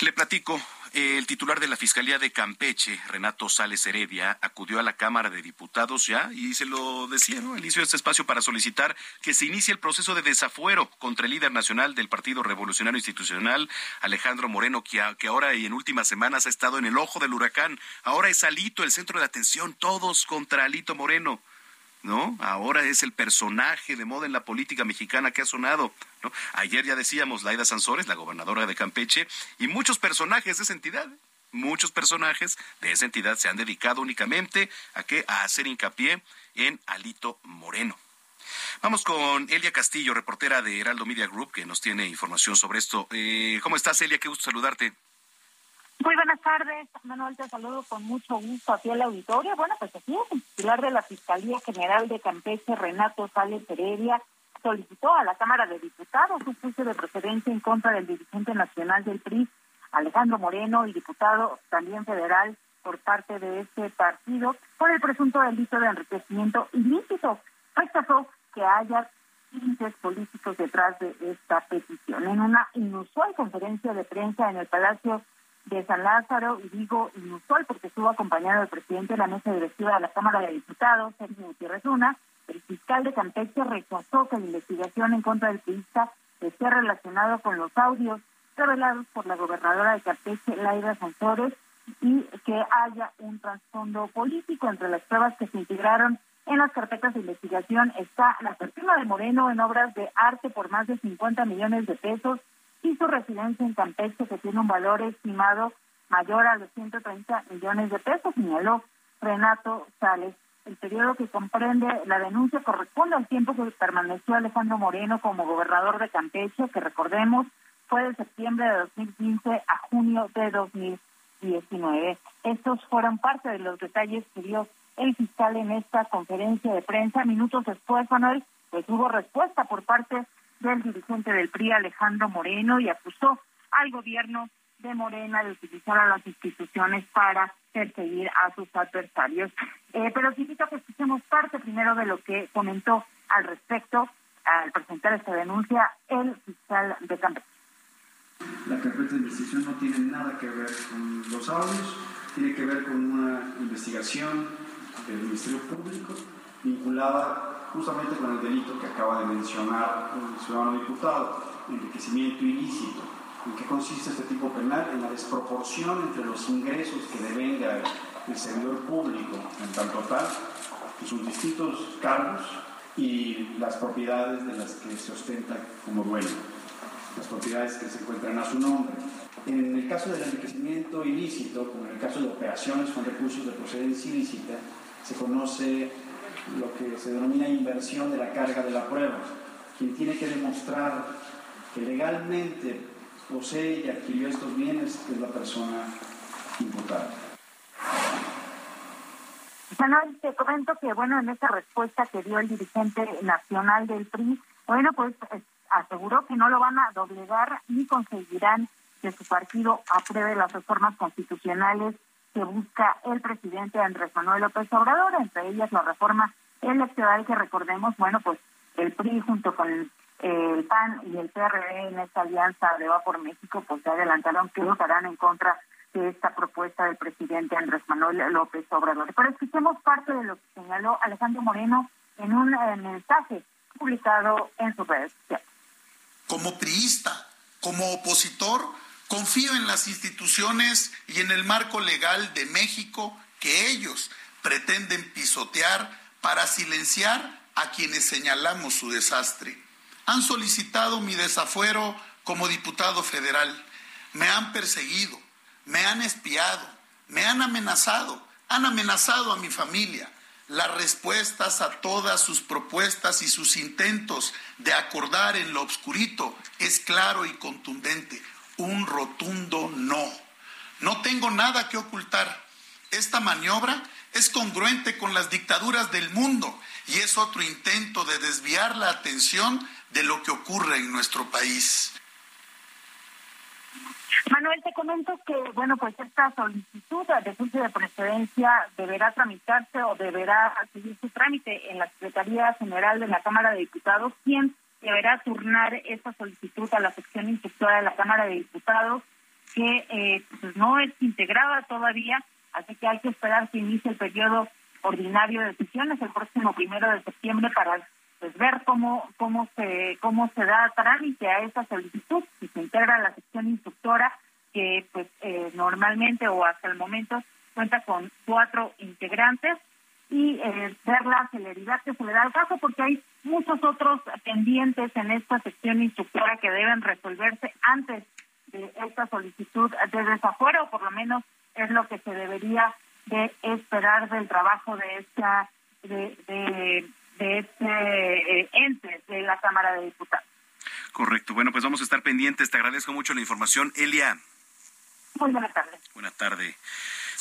Le platico, el titular de la Fiscalía de Campeche, Renato Sales Heredia, acudió a la Cámara de Diputados ya y se lo decía, ¿no? Inició este espacio para solicitar que se inicie el proceso de desafuero contra el líder nacional del Partido Revolucionario Institucional, Alejandro Moreno, que, que ahora y en últimas semanas ha estado en el ojo del huracán. Ahora es Alito el centro de atención, todos contra Alito Moreno. ¿No? Ahora es el personaje de moda en la política mexicana que ha sonado, ¿no? Ayer ya decíamos Laida Sansores, la gobernadora de Campeche, y muchos personajes de esa entidad, muchos personajes de esa entidad se han dedicado únicamente a que a hacer hincapié en Alito Moreno. Vamos con Elia Castillo, reportera de Heraldo Media Group, que nos tiene información sobre esto. Eh, ¿Cómo estás, Elia? Qué gusto saludarte. Muy buenas tardes, Manuel, te saludo con mucho gusto aquí la auditorio. Bueno, pues aquí el titular de la Fiscalía General de Campeche, Renato Sales Heredia, solicitó a la Cámara de Diputados un juicio de procedencia en contra del dirigente nacional del PRI, Alejandro Moreno, y diputado también federal por parte de este partido, por el presunto delito de enriquecimiento ilícito. Rechazó que haya índices políticos detrás de esta petición. En una inusual conferencia de prensa en el Palacio de San Lázaro y digo inusual porque estuvo acompañado del presidente de la mesa directiva de la Cámara de Diputados, Sergio Gutiérrez Luna, el fiscal de Campeche rechazó que la investigación en contra del periodista esté relacionado con los audios revelados por la gobernadora de Campeche, Laida Sansores, y que haya un trasfondo político entre las pruebas que se integraron en las carpetas de investigación. Está la persona de Moreno en obras de arte por más de 50 millones de pesos y su residencia en Campeche, que tiene un valor estimado mayor a los 130 millones de pesos, señaló Renato Sales. El periodo que comprende la denuncia corresponde al tiempo que permaneció Alejandro Moreno como gobernador de Campeche, que recordemos fue de septiembre de 2015 a junio de 2019. Estos fueron parte de los detalles que dio el fiscal en esta conferencia de prensa. Minutos después, Manuel, pues hubo respuesta por parte del dirigente del PRI, Alejandro Moreno, y acusó al gobierno de Morena de utilizar a las instituciones para perseguir a sus adversarios. Eh, pero quisiera que escuchemos parte primero de lo que comentó al respecto al presentar esta denuncia el fiscal de Campeche. La carpeta de investigación no tiene nada que ver con los audios, tiene que ver con una investigación del Ministerio Público vinculada justamente con el delito que acaba de mencionar el ciudadano diputado, enriquecimiento ilícito. ¿En qué consiste este tipo penal? En la desproporción entre los ingresos que devenga el servidor público en tanto tal, sus distintos cargos y las propiedades de las que se ostenta como dueño, las propiedades que se encuentran a su nombre. En el caso del enriquecimiento ilícito, como en el caso de operaciones con recursos de procedencia ilícita, se conoce lo que se denomina inversión de la carga de la prueba. Quien tiene que demostrar que legalmente posee y adquirió estos bienes es la persona imputada. Manuel, te comento que, bueno, en esta respuesta que dio el dirigente nacional del PRI, bueno, pues aseguró que no lo van a doblegar ni conseguirán que su partido apruebe las reformas constitucionales que busca el presidente Andrés Manuel López Obrador, entre ellas la reforma electoral que recordemos, bueno, pues el PRI junto con el PAN y el PRD en esta alianza de Va por México, pues se adelantaron que votarán en contra de esta propuesta del presidente Andrés Manuel López Obrador. Pero escuchemos parte de lo que señaló Alejandro Moreno en un mensaje publicado en su redes sociales. Como priista, como opositor, Confío en las instituciones y en el marco legal de México que ellos pretenden pisotear para silenciar a quienes señalamos su desastre. Han solicitado mi desafuero como diputado federal. Me han perseguido, me han espiado, me han amenazado, han amenazado a mi familia. Las respuestas a todas sus propuestas y sus intentos de acordar en lo obscurito es claro y contundente un rotundo no. No tengo nada que ocultar. Esta maniobra es congruente con las dictaduras del mundo y es otro intento de desviar la atención de lo que ocurre en nuestro país. Manuel, te comento que, bueno, pues esta solicitud de juicio de precedencia deberá tramitarse o deberá seguir su trámite en la Secretaría General de la Cámara de Diputados, quien deberá turnar esta solicitud a la sección instructora de la Cámara de Diputados, que eh, pues no es integrada todavía, así que hay que esperar que inicie el periodo ordinario de sesiones el próximo primero de septiembre para pues ver cómo cómo se cómo se da trámite a esa solicitud si se integra la sección instructora que pues eh, normalmente o hasta el momento cuenta con cuatro integrantes y eh, ver la celeridad que se le da al caso porque hay muchos otros pendientes en esta sección instructora que deben resolverse antes de esta solicitud de desafuero por lo menos es lo que se debería de esperar del trabajo de esta de, de, este eh, ente de la Cámara de Diputados. Correcto. Bueno, pues vamos a estar pendientes. Te agradezco mucho la información, Elia. Muy buenas tardes. Buenas tardes,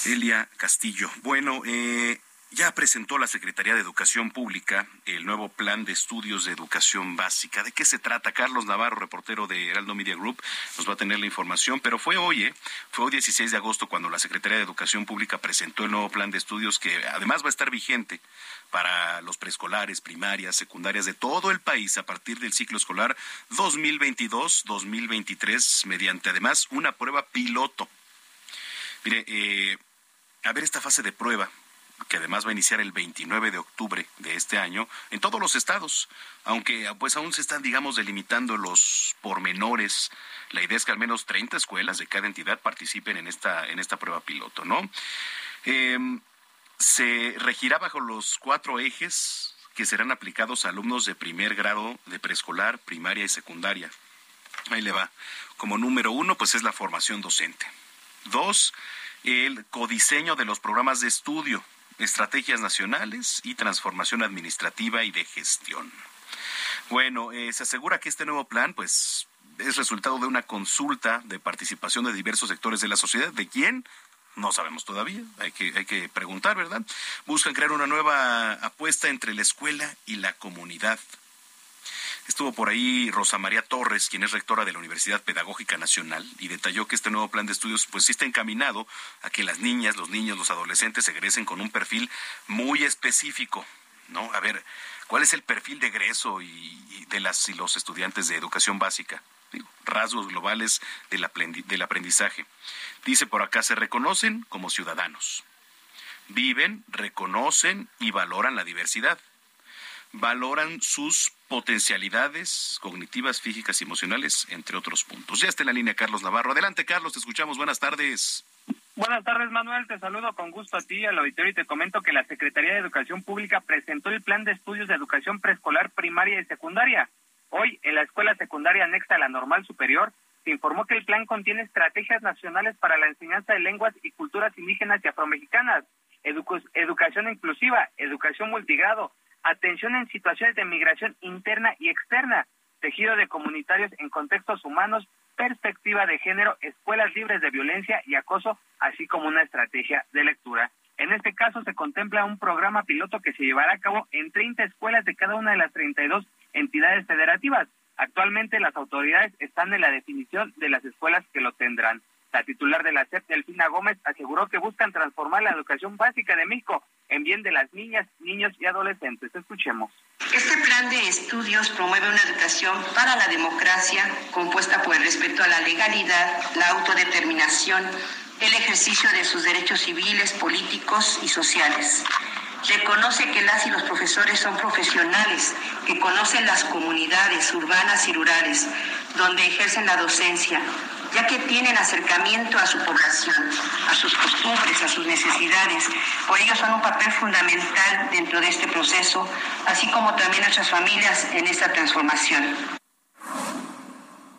Elia Castillo. Bueno, eh, ya presentó la Secretaría de Educación Pública el nuevo plan de estudios de educación básica. ¿De qué se trata? Carlos Navarro, reportero de Heraldo Media Group, nos va a tener la información, pero fue hoy, ¿eh? fue hoy 16 de agosto cuando la Secretaría de Educación Pública presentó el nuevo plan de estudios que además va a estar vigente para los preescolares, primarias, secundarias de todo el país a partir del ciclo escolar 2022-2023, mediante además una prueba piloto. Mire, eh, a ver esta fase de prueba que además va a iniciar el 29 de octubre de este año en todos los estados, aunque pues aún se están, digamos, delimitando los pormenores. La idea es que al menos 30 escuelas de cada entidad participen en esta, en esta prueba piloto, ¿no? Em, se regirá bajo los cuatro ejes que serán aplicados a alumnos de primer grado de preescolar, primaria y secundaria. Ahí le va. Como número uno, pues es la formación docente. Dos, el codiseño de los programas de estudio estrategias nacionales y transformación administrativa y de gestión. Bueno, eh, se asegura que este nuevo plan, pues, es resultado de una consulta de participación de diversos sectores de la sociedad. ¿De quién? No sabemos todavía, hay que, hay que preguntar, ¿verdad? Buscan crear una nueva apuesta entre la escuela y la comunidad Estuvo por ahí Rosa María Torres, quien es rectora de la Universidad Pedagógica Nacional, y detalló que este nuevo plan de estudios pues sí está encaminado a que las niñas, los niños, los adolescentes egresen con un perfil muy específico, ¿no? A ver, ¿cuál es el perfil de egreso y, de las y los estudiantes de educación básica? rasgos globales del aprendizaje. Dice por acá, se reconocen como ciudadanos. Viven, reconocen y valoran la diversidad valoran sus potencialidades cognitivas, físicas y emocionales, entre otros puntos. Ya está en la línea Carlos Navarro. Adelante, Carlos, te escuchamos. Buenas tardes. Buenas tardes, Manuel. Te saludo con gusto a ti, al auditorio, y te comento que la Secretaría de Educación Pública presentó el Plan de Estudios de Educación Preescolar, Primaria y Secundaria. Hoy, en la Escuela Secundaria Anexa a la Normal Superior, se informó que el plan contiene estrategias nacionales para la enseñanza de lenguas y culturas indígenas y afromexicanas, educación inclusiva, educación multigrado, atención en situaciones de migración interna y externa, tejido de comunitarios en contextos humanos, perspectiva de género, escuelas libres de violencia y acoso, así como una estrategia de lectura. En este caso se contempla un programa piloto que se llevará a cabo en 30 escuelas de cada una de las 32 entidades federativas. Actualmente las autoridades están en la definición de las escuelas que lo tendrán. La titular de la SEP, Delfina Gómez, aseguró que buscan transformar la educación básica de México en bien de las niñas, niños y adolescentes. Escuchemos. Este plan de estudios promueve una educación para la democracia compuesta por el respeto a la legalidad, la autodeterminación, el ejercicio de sus derechos civiles, políticos y sociales. Reconoce que las y los profesores son profesionales que conocen las comunidades urbanas y rurales donde ejercen la docencia, ya que tienen acercamiento a su población, a sus costumbres, a sus necesidades. Por ello son un papel fundamental dentro de este proceso, así como también nuestras familias en esta transformación.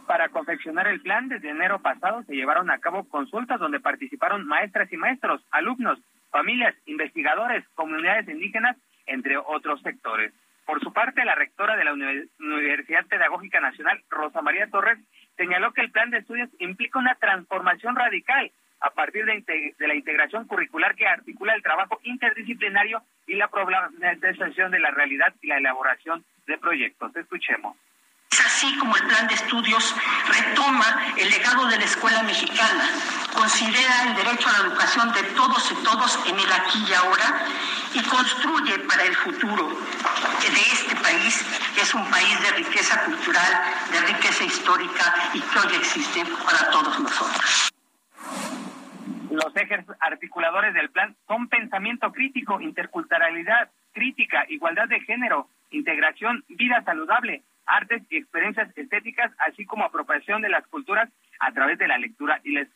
Para confeccionar el plan, desde enero pasado se llevaron a cabo consultas donde participaron maestras y maestros, alumnos, familias, investigadores, comunidades indígenas, entre otros sectores. Por su parte, la rectora de la Universidad Pedagógica Nacional, Rosa María Torres, señaló que el plan de estudios implica una transformación radical, a partir de, la integración curricular que articula el trabajo interdisciplinario y la problematización de la realidad y la elaboración de proyectos. Escuchemos. Es así como el plan de estudios retoma el legado de la escuela mexicana, considera el derecho a la educación de todos y todos en el aquí y ahora y construye para el futuro de este país, que es un país de riqueza cultural, de riqueza histórica y que hoy existe para todos nosotros. Los ejes articuladores del plan son pensamiento crítico, interculturalidad crítica, igualdad de género, integración, vida saludable, artes y experiencias estéticas, así como apropiación de las culturas a través de la lectura y la,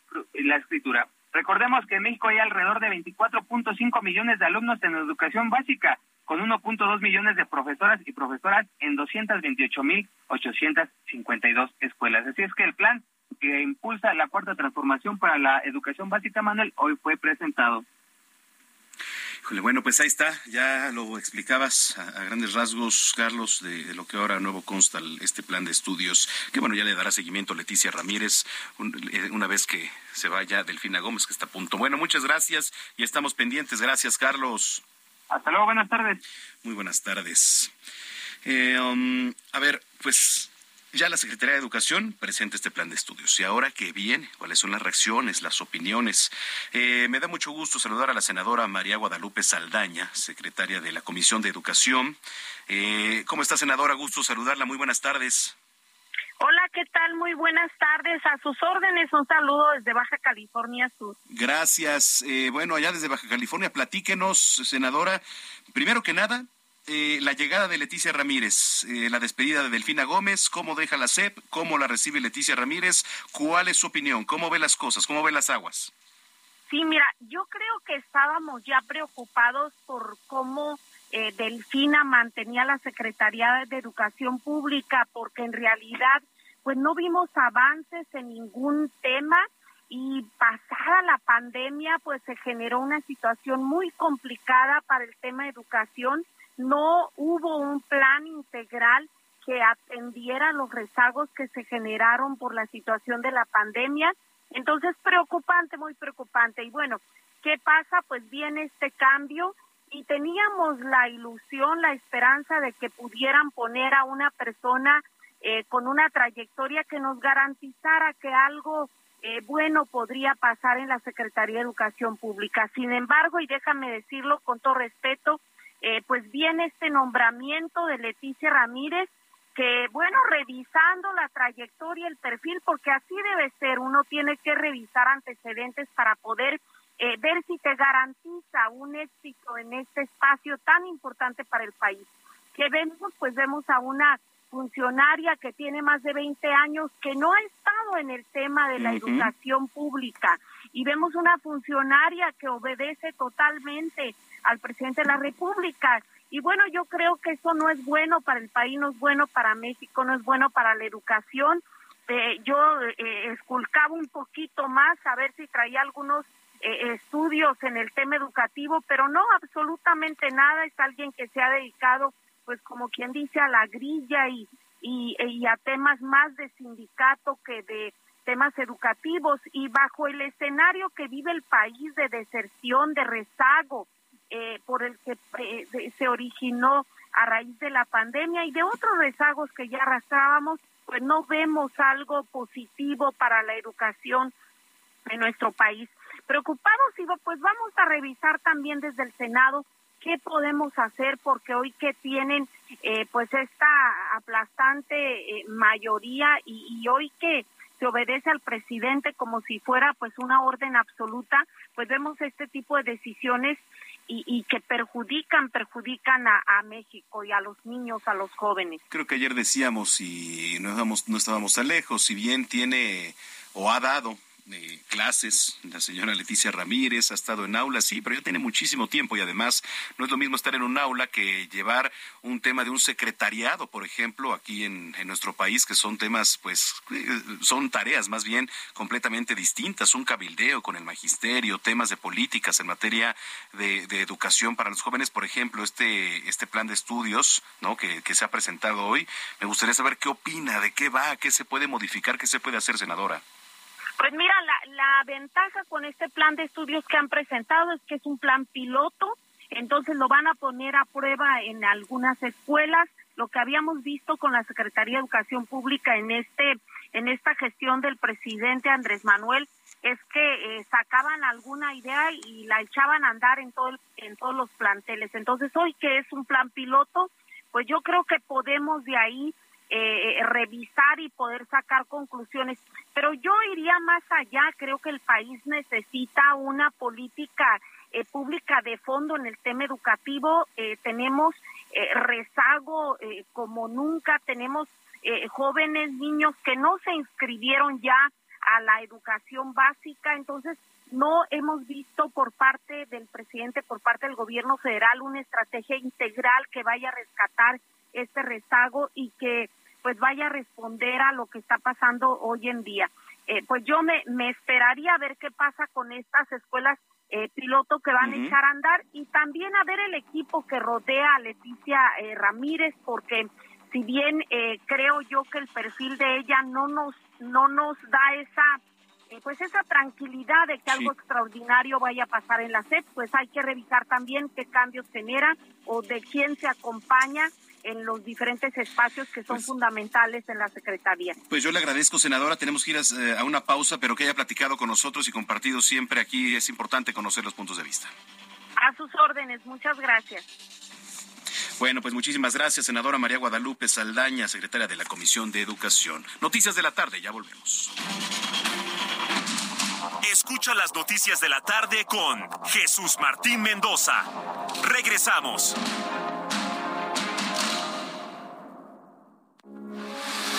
escritura. Recordemos que en México hay alrededor de 24.5 millones de alumnos en educación básica, con 1.2 millones de profesoras y profesoras en 228.852 escuelas. Así es que el plan que impulsa la cuarta transformación para la educación básica, Manuel, hoy fue presentado bueno, pues ahí está, ya lo explicabas a, grandes rasgos, Carlos, de, lo que ahora nuevo consta este plan de estudios, que bueno, ya le dará seguimiento Leticia Ramírez eh, una vez que se vaya Delfina Gómez, que está a punto. Bueno, muchas gracias y estamos pendientes. Gracias, Carlos. Hasta luego, buenas tardes. Muy buenas tardes. Eh, um, a ver, pues ya la Secretaría de Educación presenta este plan de estudios. ¿Y ahora qué viene? ¿Cuáles son las reacciones, las opiniones? Eh, me da mucho gusto saludar a la senadora María Guadalupe Saldaña, secretaria de la Comisión de Educación. Eh, ¿Cómo está, senadora? Gusto saludarla. Muy buenas tardes. Hola, ¿qué tal? Muy buenas tardes. A sus órdenes, un saludo desde Baja California Sur. Gracias. Eh, bueno, allá desde Baja California, platíquenos, senadora. Primero que nada, eh, la llegada de Leticia Ramírez, eh, la despedida de Delfina Gómez, cómo deja la CEP, cómo la recibe Leticia Ramírez, cuál es su opinión, cómo ve las cosas, cómo ve las aguas. Sí, mira, yo creo que estábamos ya preocupados por cómo eh, Delfina mantenía la Secretaría de Educación Pública, porque en realidad pues no vimos avances en ningún tema y pasada la pandemia pues se generó una situación muy complicada para el tema de educación no hubo un plan integral que atendiera los rezagos que se generaron por la situación de la pandemia. Entonces, preocupante, muy preocupante. Y bueno, ¿qué pasa? Pues viene este cambio y teníamos la ilusión, la esperanza de que pudieran poner a una persona eh, con una trayectoria que nos garantizara que algo eh, bueno podría pasar en la Secretaría de Educación Pública. Sin embargo, y déjame decirlo con todo respeto, eh, pues viene este nombramiento de Leticia Ramírez, que bueno, revisando la trayectoria, el perfil, porque así debe ser, uno tiene que revisar antecedentes para poder eh, ver si te garantiza un éxito en este espacio tan importante para el país. Que vemos, pues vemos a una funcionaria que tiene más de 20 años que no ha estado en el tema de la educación pública y vemos una funcionaria que obedece totalmente al presidente de la República. Y bueno, yo creo que eso no es bueno para el país, no es bueno para México, no es bueno para la educación. Eh, yo eh, esculcaba un poquito más a ver si traía algunos eh, estudios en el tema educativo, pero no absolutamente nada. Es alguien que se ha dedicado, pues como quien dice, a la grilla y, y, y a temas más de sindicato que de temas educativos. Y bajo el escenario que vive el país de deserción, de rezago, eh, por el que eh, se originó a raíz de la pandemia y de otros rezagos que ya arrastrábamos, pues no vemos algo positivo para la educación en nuestro país. Preocupados, digo, pues vamos a revisar también desde el Senado qué podemos hacer porque hoy que tienen eh, pues esta aplastante mayoría y, y hoy que se obedece al presidente como si fuera pues una orden absoluta, pues vemos este tipo de decisiones y, que perjudican, perjudican a, a, México y a los niños, a los jóvenes. Creo que ayer decíamos y no, no estábamos tan lejos, si bien tiene o ha dado clases, la señora Leticia Ramírez ha estado en aulas, sí, pero ya tiene muchísimo tiempo y además no es lo mismo estar en un aula que llevar un tema de un secretariado, por ejemplo, aquí en, nuestro país, que son temas, pues, eh, son tareas más bien completamente distintas, un cabildeo con el magisterio, temas de políticas en materia de, educación para los jóvenes, por ejemplo, este, este plan de estudios, ¿no? Que, que se ha presentado hoy. Me gustaría saber qué opina, de qué va, qué se puede modificar, qué se puede hacer, senadora. Pues mira, la, la ventaja con este plan de estudios que han presentado es que es un plan piloto, entonces lo van a poner a prueba en algunas escuelas. Lo que habíamos visto con la Secretaría de Educación Pública en este en esta gestión del presidente Andrés Manuel es que eh, sacaban alguna idea y la echaban a andar en todo en todos los planteles. Entonces, hoy que es un plan piloto, pues yo creo que podemos de ahí eh, revisar y poder sacar conclusiones. Pero yo iría más allá, creo que el país necesita una política eh, pública de fondo en el tema educativo. tenemos rezago como nunca, tenemos jóvenes, niños que no se inscribieron ya a la educación básica. Entonces, no hemos visto por parte del presidente, por parte del gobierno federal, una estrategia integral que vaya a rescatar este rezago y que pues vaya a responder a lo que está pasando hoy en día. Eh, pues yo me, me esperaría a ver qué pasa con estas escuelas eh, piloto que van a echar a andar y también a ver el equipo que rodea a Leticia eh, Ramírez, porque si bien eh, creo yo que el perfil de ella no nos no nos da esa eh, pues esa tranquilidad de que algo extraordinario vaya a pasar en la SEP, pues hay que revisar también qué cambios genera o de quién se acompaña en los diferentes espacios que son pues fundamentales en la Secretaría. Pues yo le agradezco, senadora. Tenemos que ir a, eh, a, una pausa, pero que haya platicado con nosotros y compartido siempre aquí. Es importante conocer los puntos de vista. A sus órdenes. Muchas gracias. Bueno, pues muchísimas gracias, senadora María Guadalupe Saldaña, secretaria de la Comisión de Educación. Noticias de la tarde, ya volvemos. Escucha las noticias de la tarde con Jesús Martín Mendoza. Regresamos.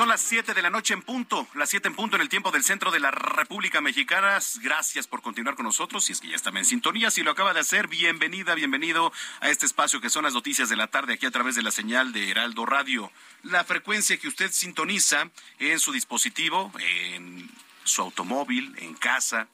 Son las 7 de la noche en punto, las 7 en punto en el tiempo del centro de la República Mexicana. Gracias por continuar con nosotros. Si es que ya estaba en sintonía, si lo acaba de hacer, bienvenida, bienvenido a este espacio que son las noticias de la tarde aquí a través de la señal de Heraldo Radio. La frecuencia que usted sintoniza en su dispositivo, en su automóvil, en casa,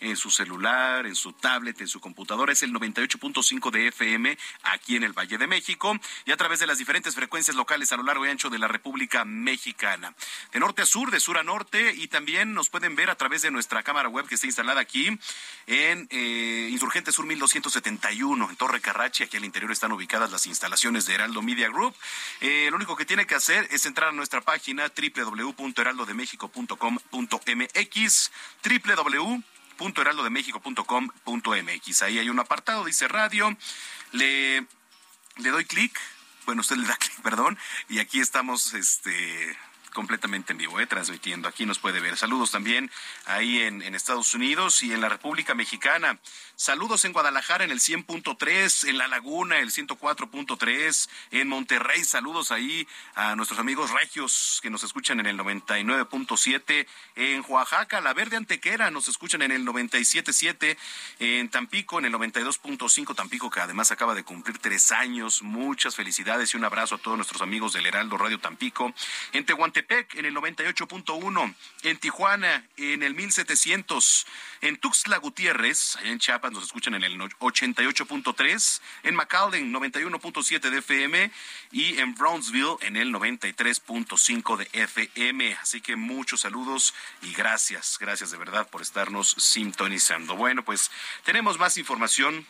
en su celular, en su tablet, en su computadora. Es el 98.5 de FM aquí en el Valle de México y a través de las diferentes frecuencias locales a lo largo y ancho de la República Mexicana. De norte a sur, de sur a norte y también nos pueden ver a través de nuestra cámara web que está instalada aquí en eh, Insurgente Sur 1271 en Torre Carrachi. Aquí al interior están ubicadas las instalaciones de Heraldo Media Group. Eh, lo único que tiene que hacer es entrar a nuestra página www.heraldodemexico.com.mx www www.heraldodemexico.com.mx. Ahí hay un apartado, dice radio. Le, le doy clic. Bueno, usted le da clic, perdón. Y aquí estamos, este completamente en vivo, eh, transmitiendo. Aquí nos puede ver. Saludos también ahí en Estados Unidos y en la República Mexicana. Saludos en Guadalajara en el 100.3, en La Laguna el 104.3, en Monterrey. Saludos ahí a nuestros amigos regios que nos escuchan en el 99.7, en Oaxaca, La Verde Antequera nos escuchan en el 97.7, en Tampico en el 92.5, Tampico que además acaba de cumplir tres años, muchas felicidades y un abrazo a todos nuestros amigos del Heraldo Radio Tampico, en Tehuantepec en el 98.1, en Tijuana en el 1700, en Tuxtla Gutiérrez, allá en Chiapas, nos escuchan en el 88.3, en McAllen 91.7 de FM y en Brownsville en el 93.5 de FM. Así que muchos saludos y gracias, gracias de verdad por estarnos sintonizando. Bueno, pues tenemos más información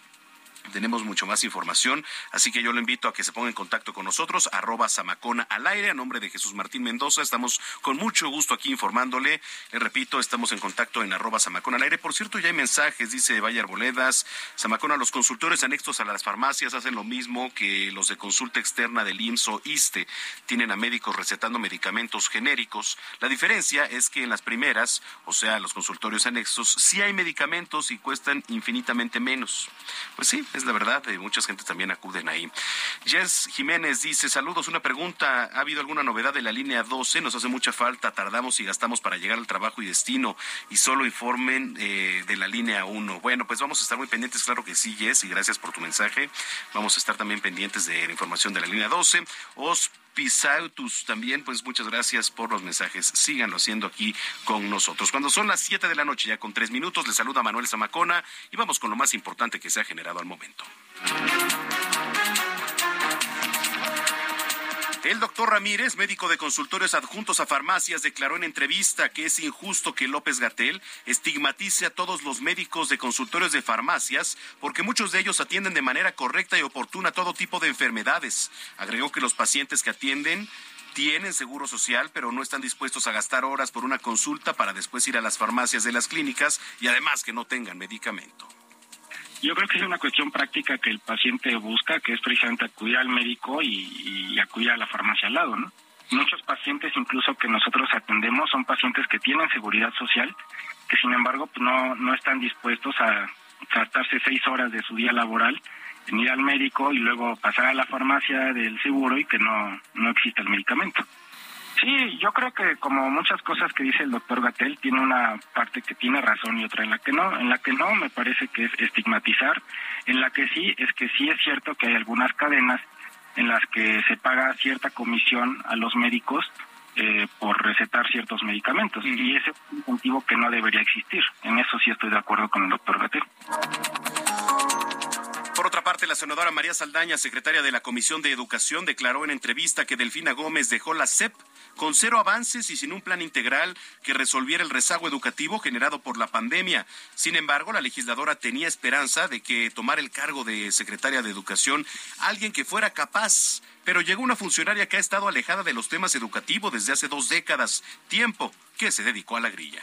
tenemos mucho más información, así que yo lo invito a que se ponga en contacto con nosotros, arroba Samacona al aire, a nombre de Jesús Martín Mendoza, estamos con mucho gusto aquí informándole, le repito, estamos en contacto en arroba Samacona al aire, por cierto ya hay mensajes, dice Valle Arboledas, Samacona, los consultores anexos a las farmacias hacen lo mismo que los de consulta externa del IMSS o ISTE, tienen a médicos recetando medicamentos genéricos, la diferencia es que en las primeras, o sea, los consultorios anexos, sí hay medicamentos y cuestan infinitamente menos. Pues sí, es la verdad, eh, muchas gente también acuden ahí. Jess Jiménez dice, saludos, una pregunta, ¿ha habido alguna novedad de la línea 12? Nos hace mucha falta, tardamos y gastamos para llegar al trabajo y destino y solo informen eh, de la línea 1. Bueno, pues vamos a estar muy pendientes, claro que sí, Jess, y gracias por tu mensaje. Vamos a estar también pendientes de la información de la línea 12. Os Pisautus también, pues muchas gracias por los mensajes. Síganlo haciendo aquí con nosotros. Cuando son las 7 de la noche, ya con tres minutos, les saluda Manuel Zamacona y vamos con lo más importante que se ha generado al momento. El doctor Ramírez, médico de consultorios adjuntos a farmacias, declaró en entrevista que es injusto que López Gatel estigmatice a todos los médicos de consultorios de farmacias porque muchos de ellos atienden de manera correcta y oportuna todo tipo de enfermedades. Agregó que los pacientes que atienden tienen seguro social, pero no están dispuestos a gastar horas por una consulta para después ir a las farmacias de las clínicas y además que no tengan medicamento. Yo creo que es una cuestión práctica que el paciente busca, que es precisamente acudir al médico y, acudir a la farmacia al lado, ¿no? Muchos pacientes, incluso que nosotros atendemos, son pacientes que tienen seguridad social, que sin embargo pues no, no están dispuestos a gastarse seis horas de su día laboral en ir al médico y luego pasar a la farmacia del seguro y que no, no exista el medicamento. Sí, yo creo que como muchas cosas que dice el doctor Gatel, tiene una parte que tiene razón y otra en la que no. En la que no me parece que es estigmatizar. En la que sí es que sí es cierto que hay algunas cadenas en las que se paga cierta comisión a los médicos eh, por recetar ciertos medicamentos. Y ese es un motivo que no debería existir. En eso sí estoy de acuerdo con el doctor Gatel. Por otra parte, la senadora María Saldaña, secretaria de la Comisión de Educación, declaró en entrevista que Delfina Gómez dejó la SEP con cero avances y sin un plan integral que resolviera el rezago educativo generado por la pandemia. Sin embargo, la legisladora tenía esperanza de que tomara el cargo de secretaria de Educación alguien que fuera capaz. Pero llegó una funcionaria que ha estado alejada de los temas educativos desde hace dos décadas, tiempo que se dedicó a la grilla.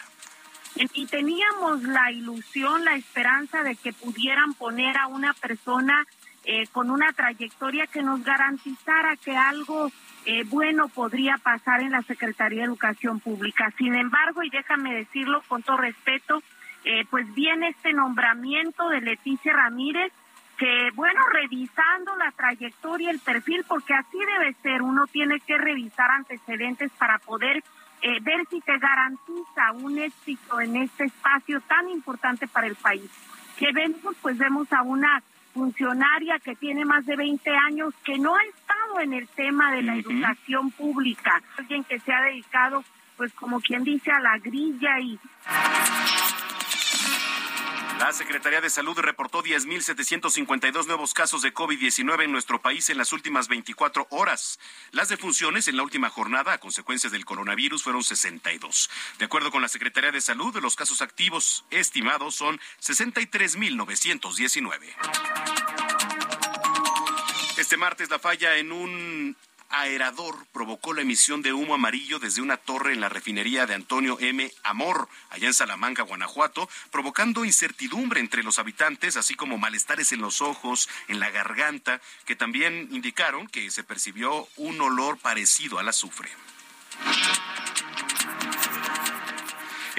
Y teníamos la ilusión, la esperanza de que pudieran poner a una persona eh, con una trayectoria que nos garantizara que algo eh, bueno podría pasar en la Secretaría de Educación Pública. Sin embargo, y déjame decirlo con todo respeto, eh, pues viene este nombramiento de Leticia Ramírez, que bueno, revisando la trayectoria, el perfil, porque así debe ser, uno tiene que revisar antecedentes para poder eh, ver si te garantiza un éxito en este espacio tan importante para el país. Que vemos, pues vemos a una funcionaria que tiene más de 20 años, que no ha estado en el tema de la educación pública, alguien que se ha dedicado, pues como quien dice, a la grilla y... La Secretaría de Salud reportó 10.752 nuevos casos de COVID-19 en nuestro país en las últimas 24 horas. Las defunciones en la última jornada a consecuencias del coronavirus fueron 62. De acuerdo con la Secretaría de Salud, los casos activos estimados son 63.919. Este martes la falla en un aerador provocó la emisión de humo amarillo desde una torre en la refinería de Antonio M. Amor, allá en Salamanca, Guanajuato, provocando incertidumbre entre los habitantes, así como malestares en los ojos, en la garganta, que también indicaron que se percibió un olor parecido al azufre.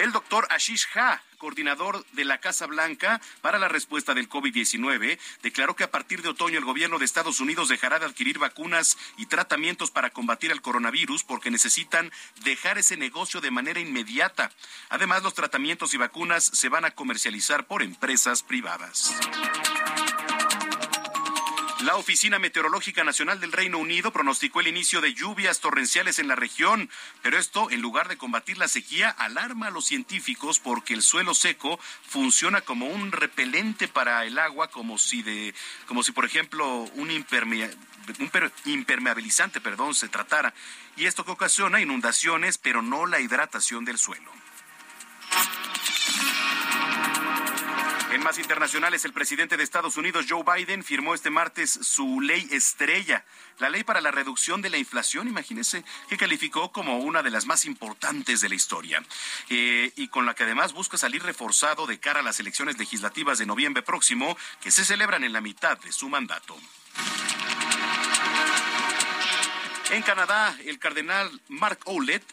El doctor Ashish Ha, coordinador de la Casa Blanca para la respuesta del COVID-19, declaró que a partir de otoño el gobierno de Estados Unidos dejará de adquirir vacunas y tratamientos para combatir el coronavirus porque necesitan dejar ese negocio de manera inmediata. Además, los tratamientos y vacunas se van a comercializar por empresas privadas. La Oficina Meteorológica Nacional del Reino Unido pronosticó el inicio de lluvias torrenciales en la región, pero esto, en lugar de combatir la sequía, alarma a los científicos porque el suelo seco funciona como un repelente para el agua, como si de, como si por ejemplo un, impermeabilizante, perdón, se tratara, y esto que ocasiona inundaciones, pero no la hidratación del suelo. En más internacionales, el presidente de Estados Unidos, Joe Biden, firmó este martes su ley estrella, la ley para la reducción de la inflación, imagínese, que calificó como una de las más importantes de la historia, eh, y con la que además busca salir reforzado de cara a las elecciones legislativas de noviembre próximo, que se celebran en la mitad de su mandato. En Canadá, el cardenal Mark Ouellet,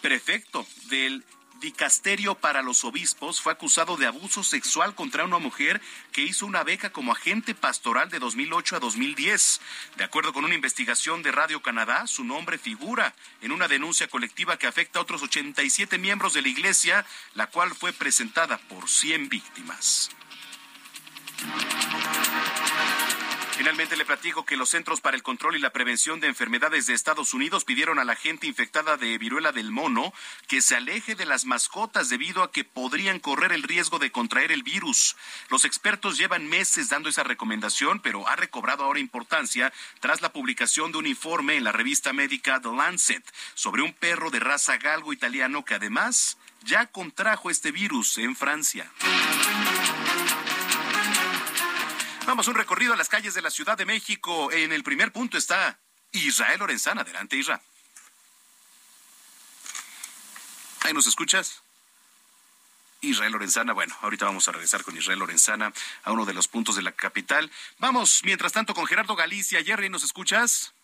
prefecto del dicasterio para los obispos fue acusado de abuso sexual contra una mujer que hizo una beca como agente pastoral de 2008 a 2010. De acuerdo con una investigación de Radio Canadá, su nombre figura en una denuncia colectiva que afecta a otros 87 miembros de la iglesia, la cual fue presentada por 100 víctimas. Finalmente le platico que los Centros para el Control y la Prevención de Enfermedades de Estados Unidos pidieron a la gente infectada de viruela del mono que se aleje de las mascotas debido a que podrían correr el riesgo de contraer el virus. Los expertos llevan meses dando esa recomendación, pero ha recobrado ahora importancia tras la publicación de un informe en la revista médica The Lancet sobre un perro de raza galgo italiano que además ya contrajo este virus en Francia. Vamos un recorrido a las calles de la Ciudad de México. En el primer punto está Israel Lorenzana. Adelante, Israel. ¿Ahí nos escuchas? Israel Lorenzana. Bueno, ahorita vamos a regresar con Israel Lorenzana a uno de los puntos de la capital. Vamos, mientras tanto, con Gerardo Galicia. Jerry, ¿nos escuchas?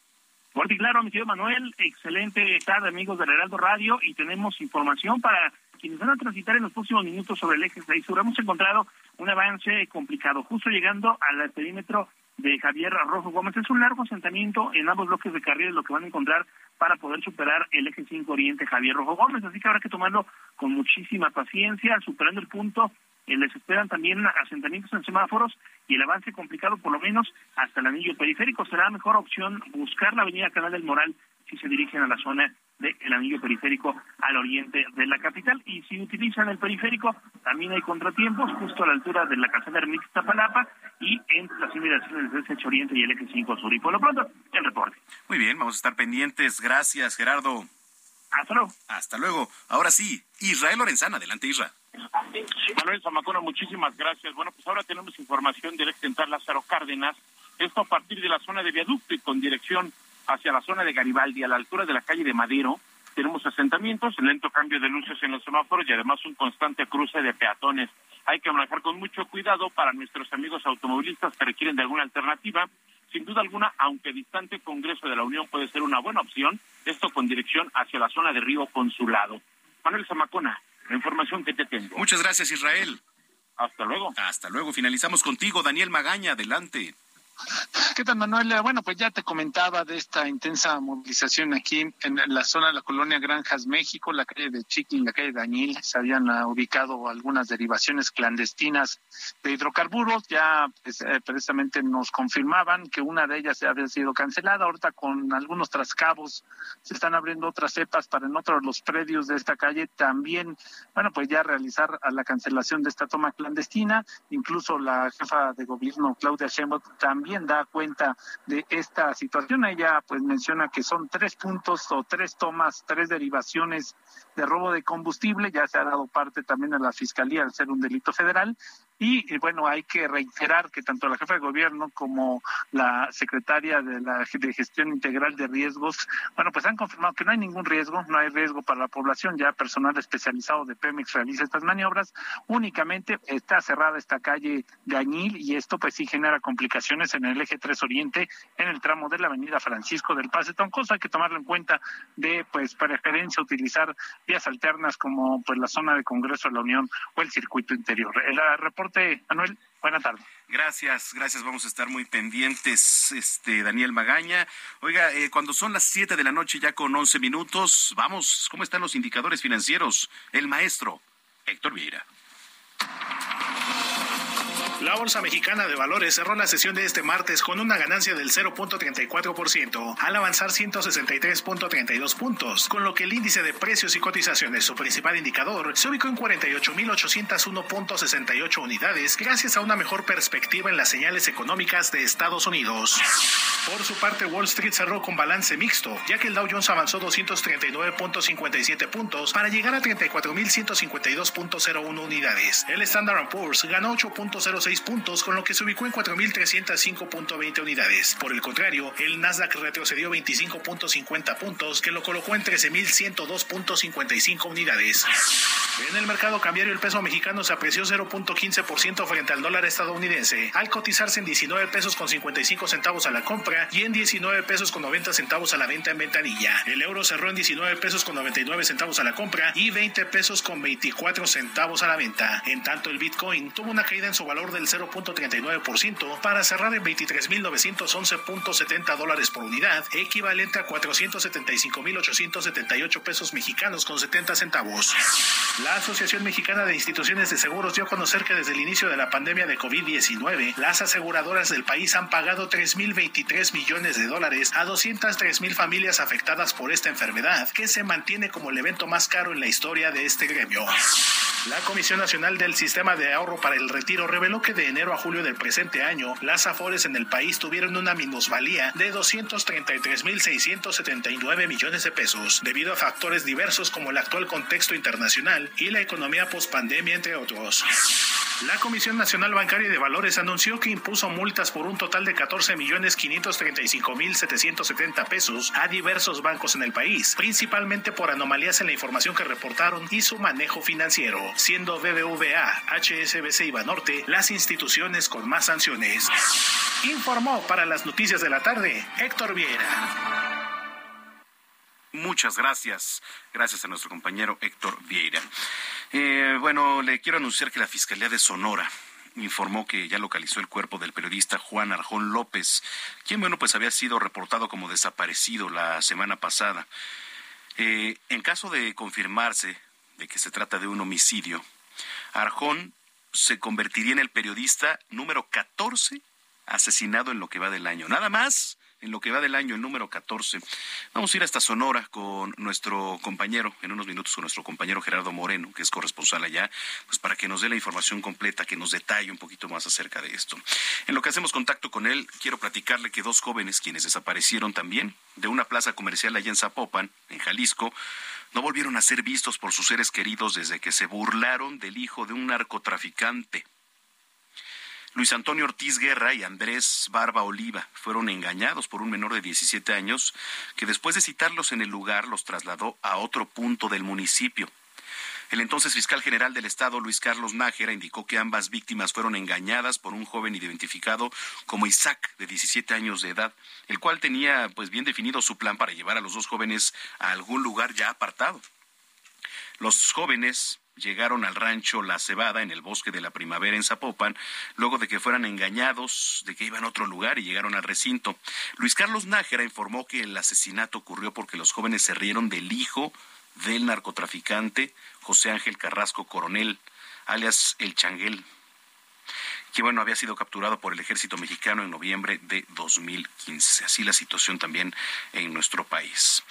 Fuerte claro, mi querido Manuel. Excelente tarde, amigos del Heraldo Radio. Y tenemos información para quienes van a transitar en los próximos minutos sobre el eje 6 sur. Hemos encontrado un avance complicado, justo llegando al perímetro de Javier Rojo Gómez. Es un largo asentamiento en ambos bloques de carriles lo que van a encontrar para poder superar el eje 5 Oriente Javier Rojo Gómez. Así que habrá que tomarlo con muchísima paciencia, superando el punto. Eh, les esperan también asentamientos en semáforos y el avance complicado por lo menos hasta el anillo periférico. Será mejor opción buscar la avenida Canal del Moral si se dirigen a la zona del anillo periférico al oriente de la capital. Y si utilizan el periférico, también hay contratiempos justo a la altura de la calzada Ermita Palapa y entre las inmediaciones del Eje Oriente y el Eje 5 Sur. Y por lo pronto, el reporte. Muy bien, vamos a estar pendientes. Gracias, Gerardo. Hasta luego. Hasta luego. Ahora sí, Israel Lorenzana. Adelante, Israel. Manuel Zamacona, muchísimas gracias. Bueno, pues ahora tenemos información directa en Lázaro Cárdenas. Esto a partir de la zona de viaducto y con dirección hacia la zona de Garibaldi, a la altura de la calle de Madero, tenemos asentamientos, lento cambio de luces en los semáforos y además un constante cruce de peatones. Hay que manejar con mucho cuidado para nuestros amigos automovilistas que requieren de alguna alternativa. Sin duda alguna, aunque distante Congreso de la Unión puede ser una buena opción, esto con dirección hacia la zona de Río Consulado. Manuel Zamacona, la información que te tengo. Muchas gracias, Israel. Hasta luego. Hasta luego. Finalizamos contigo, Daniel Magaña. Adelante. ¿Qué tal, Manuel? Bueno, pues ya te comentaba de esta intensa movilización aquí en la zona de la colonia Granjas México, la calle de Chiqui y la calle de. Se habían ah, ubicado algunas derivaciones clandestinas de hidrocarburos. Ya pues, eh, precisamente nos confirmaban que una de ellas había sido cancelada. Ahorita con algunos trascabos se están abriendo otras cepas para en otros los predios de esta calle también, bueno, pues ya realizar la cancelación de esta toma clandestina. Incluso la jefa de gobierno, Claudia Sheinbaum, también también da cuenta de esta situación. Ella pues menciona que son tres puntos o tres tomas, tres derivaciones de robo de combustible. Ya se ha dado parte también a la Fiscalía al ser un delito federal y, bueno, hay que reiterar que tanto la jefa de gobierno como la secretaria de la de gestión integral de riesgos, bueno, pues han confirmado que no hay ningún riesgo, no hay riesgo para la población, ya personal especializado de Pemex realiza estas maniobras, únicamente está cerrada esta calle Gañil y esto pues sí genera complicaciones en el eje 3 Oriente, en el tramo de la avenida Francisco del Pasetón, cosa hay que tomarlo en cuenta de pues preferencia utilizar vías alternas como pues la zona de Congreso de la Unión o el circuito interior. El reporte Manuel. Buenas. Gracias, gracias. Vamos a estar muy pendientes, este Daniel Magaña. Oiga, eh, cuando son las 7 de la noche ya con 11 minutos, vamos, ¿cómo están los indicadores financieros? El maestro Héctor Vieira. La Bolsa Mexicana de Valores cerró la sesión de este martes con una ganancia del 0.34% al avanzar 163.32 puntos, con lo que el índice de precios y cotizaciones, su principal indicador, se ubicó en 48.801.68 unidades gracias a una mejor perspectiva en las señales económicas de Estados Unidos. Por su parte, Wall Street cerró con balance mixto, ya que el Dow Jones avanzó 239.57 puntos para llegar a 34.152.01 unidades. El Standard Poor's ganó 8.06 puntos, con lo que se ubicó en 4.305.20 unidades. Por el contrario, el Nasdaq retrocedió 25.50 puntos, que lo colocó en 13.102.55 unidades. En el mercado cambiario, el peso mexicano se apreció 0.15% frente al dólar estadounidense, al cotizarse en 19 pesos con 55 centavos a la compra y en 19 pesos con 90 centavos a la venta en ventanilla. El euro cerró en 19 pesos con 99 centavos a la compra y 20 pesos con 24 centavos a la venta. En tanto, el Bitcoin tuvo una caída en su valor del 0.39% para cerrar en 23.911.70 dólares por unidad, equivalente a 475.878 pesos mexicanos con 70 centavos. La Asociación Mexicana de Instituciones de Seguros dio a conocer que desde el inicio de la pandemia de COVID-19, las aseguradoras del país han pagado 3.023 millones de dólares a 203.000 familias afectadas por esta enfermedad, que se mantiene como el evento más caro en la historia de este gremio. La Comisión Nacional del Sistema de Ahorro para el Retiro reveló que de enero a julio del presente año, las afores en el país tuvieron una minusvalía de 233.679 millones de pesos, debido a factores diversos como el actual contexto internacional y la economía pospandemia, entre otros. La Comisión Nacional Bancaria de Valores anunció que impuso multas por un total de 14.535.770 pesos a diversos bancos en el país, principalmente por anomalías en la información que reportaron y su manejo financiero, siendo BBVA, HSBC y Banorte las instituciones con más sanciones. Informó para las noticias de la tarde Héctor Vieira. Muchas gracias. Gracias a nuestro compañero Héctor Vieira. Eh, bueno, le quiero anunciar que la Fiscalía de Sonora informó que ya localizó el cuerpo del periodista Juan Arjón López, quien, bueno, pues había sido reportado como desaparecido la semana pasada. Eh, en caso de confirmarse de que se trata de un homicidio, Arjón se convertiría en el periodista número 14 asesinado en lo que va del año. Nada más en lo que va del año, el número 14. Vamos a ir hasta Sonora con nuestro compañero, en unos minutos con nuestro compañero Gerardo Moreno, que es corresponsal allá, pues para que nos dé la información completa, que nos detalle un poquito más acerca de esto. En lo que hacemos contacto con él, quiero platicarle que dos jóvenes, quienes desaparecieron también de una plaza comercial allá en Zapopan, en Jalisco, no volvieron a ser vistos por sus seres queridos desde que se burlaron del hijo de un narcotraficante. Luis Antonio Ortiz Guerra y Andrés Barba Oliva fueron engañados por un menor de 17 años que después de citarlos en el lugar los trasladó a otro punto del municipio. El entonces fiscal general del estado, Luis Carlos Nájera, indicó que ambas víctimas fueron engañadas por un joven identificado como Isaac, de 17 años de edad, el cual tenía pues bien definido su plan para llevar a los dos jóvenes a algún lugar ya apartado. Los jóvenes llegaron al rancho La Cebada en el bosque de la primavera en Zapopan, luego de que fueran engañados de que iban a otro lugar y llegaron al recinto. Luis Carlos Nájera informó que el asesinato ocurrió porque los jóvenes se rieron del hijo del narcotraficante José Ángel Carrasco Coronel, alias El Changuel, que bueno, había sido capturado por el ejército mexicano en noviembre de 2015. Así la situación también en nuestro país.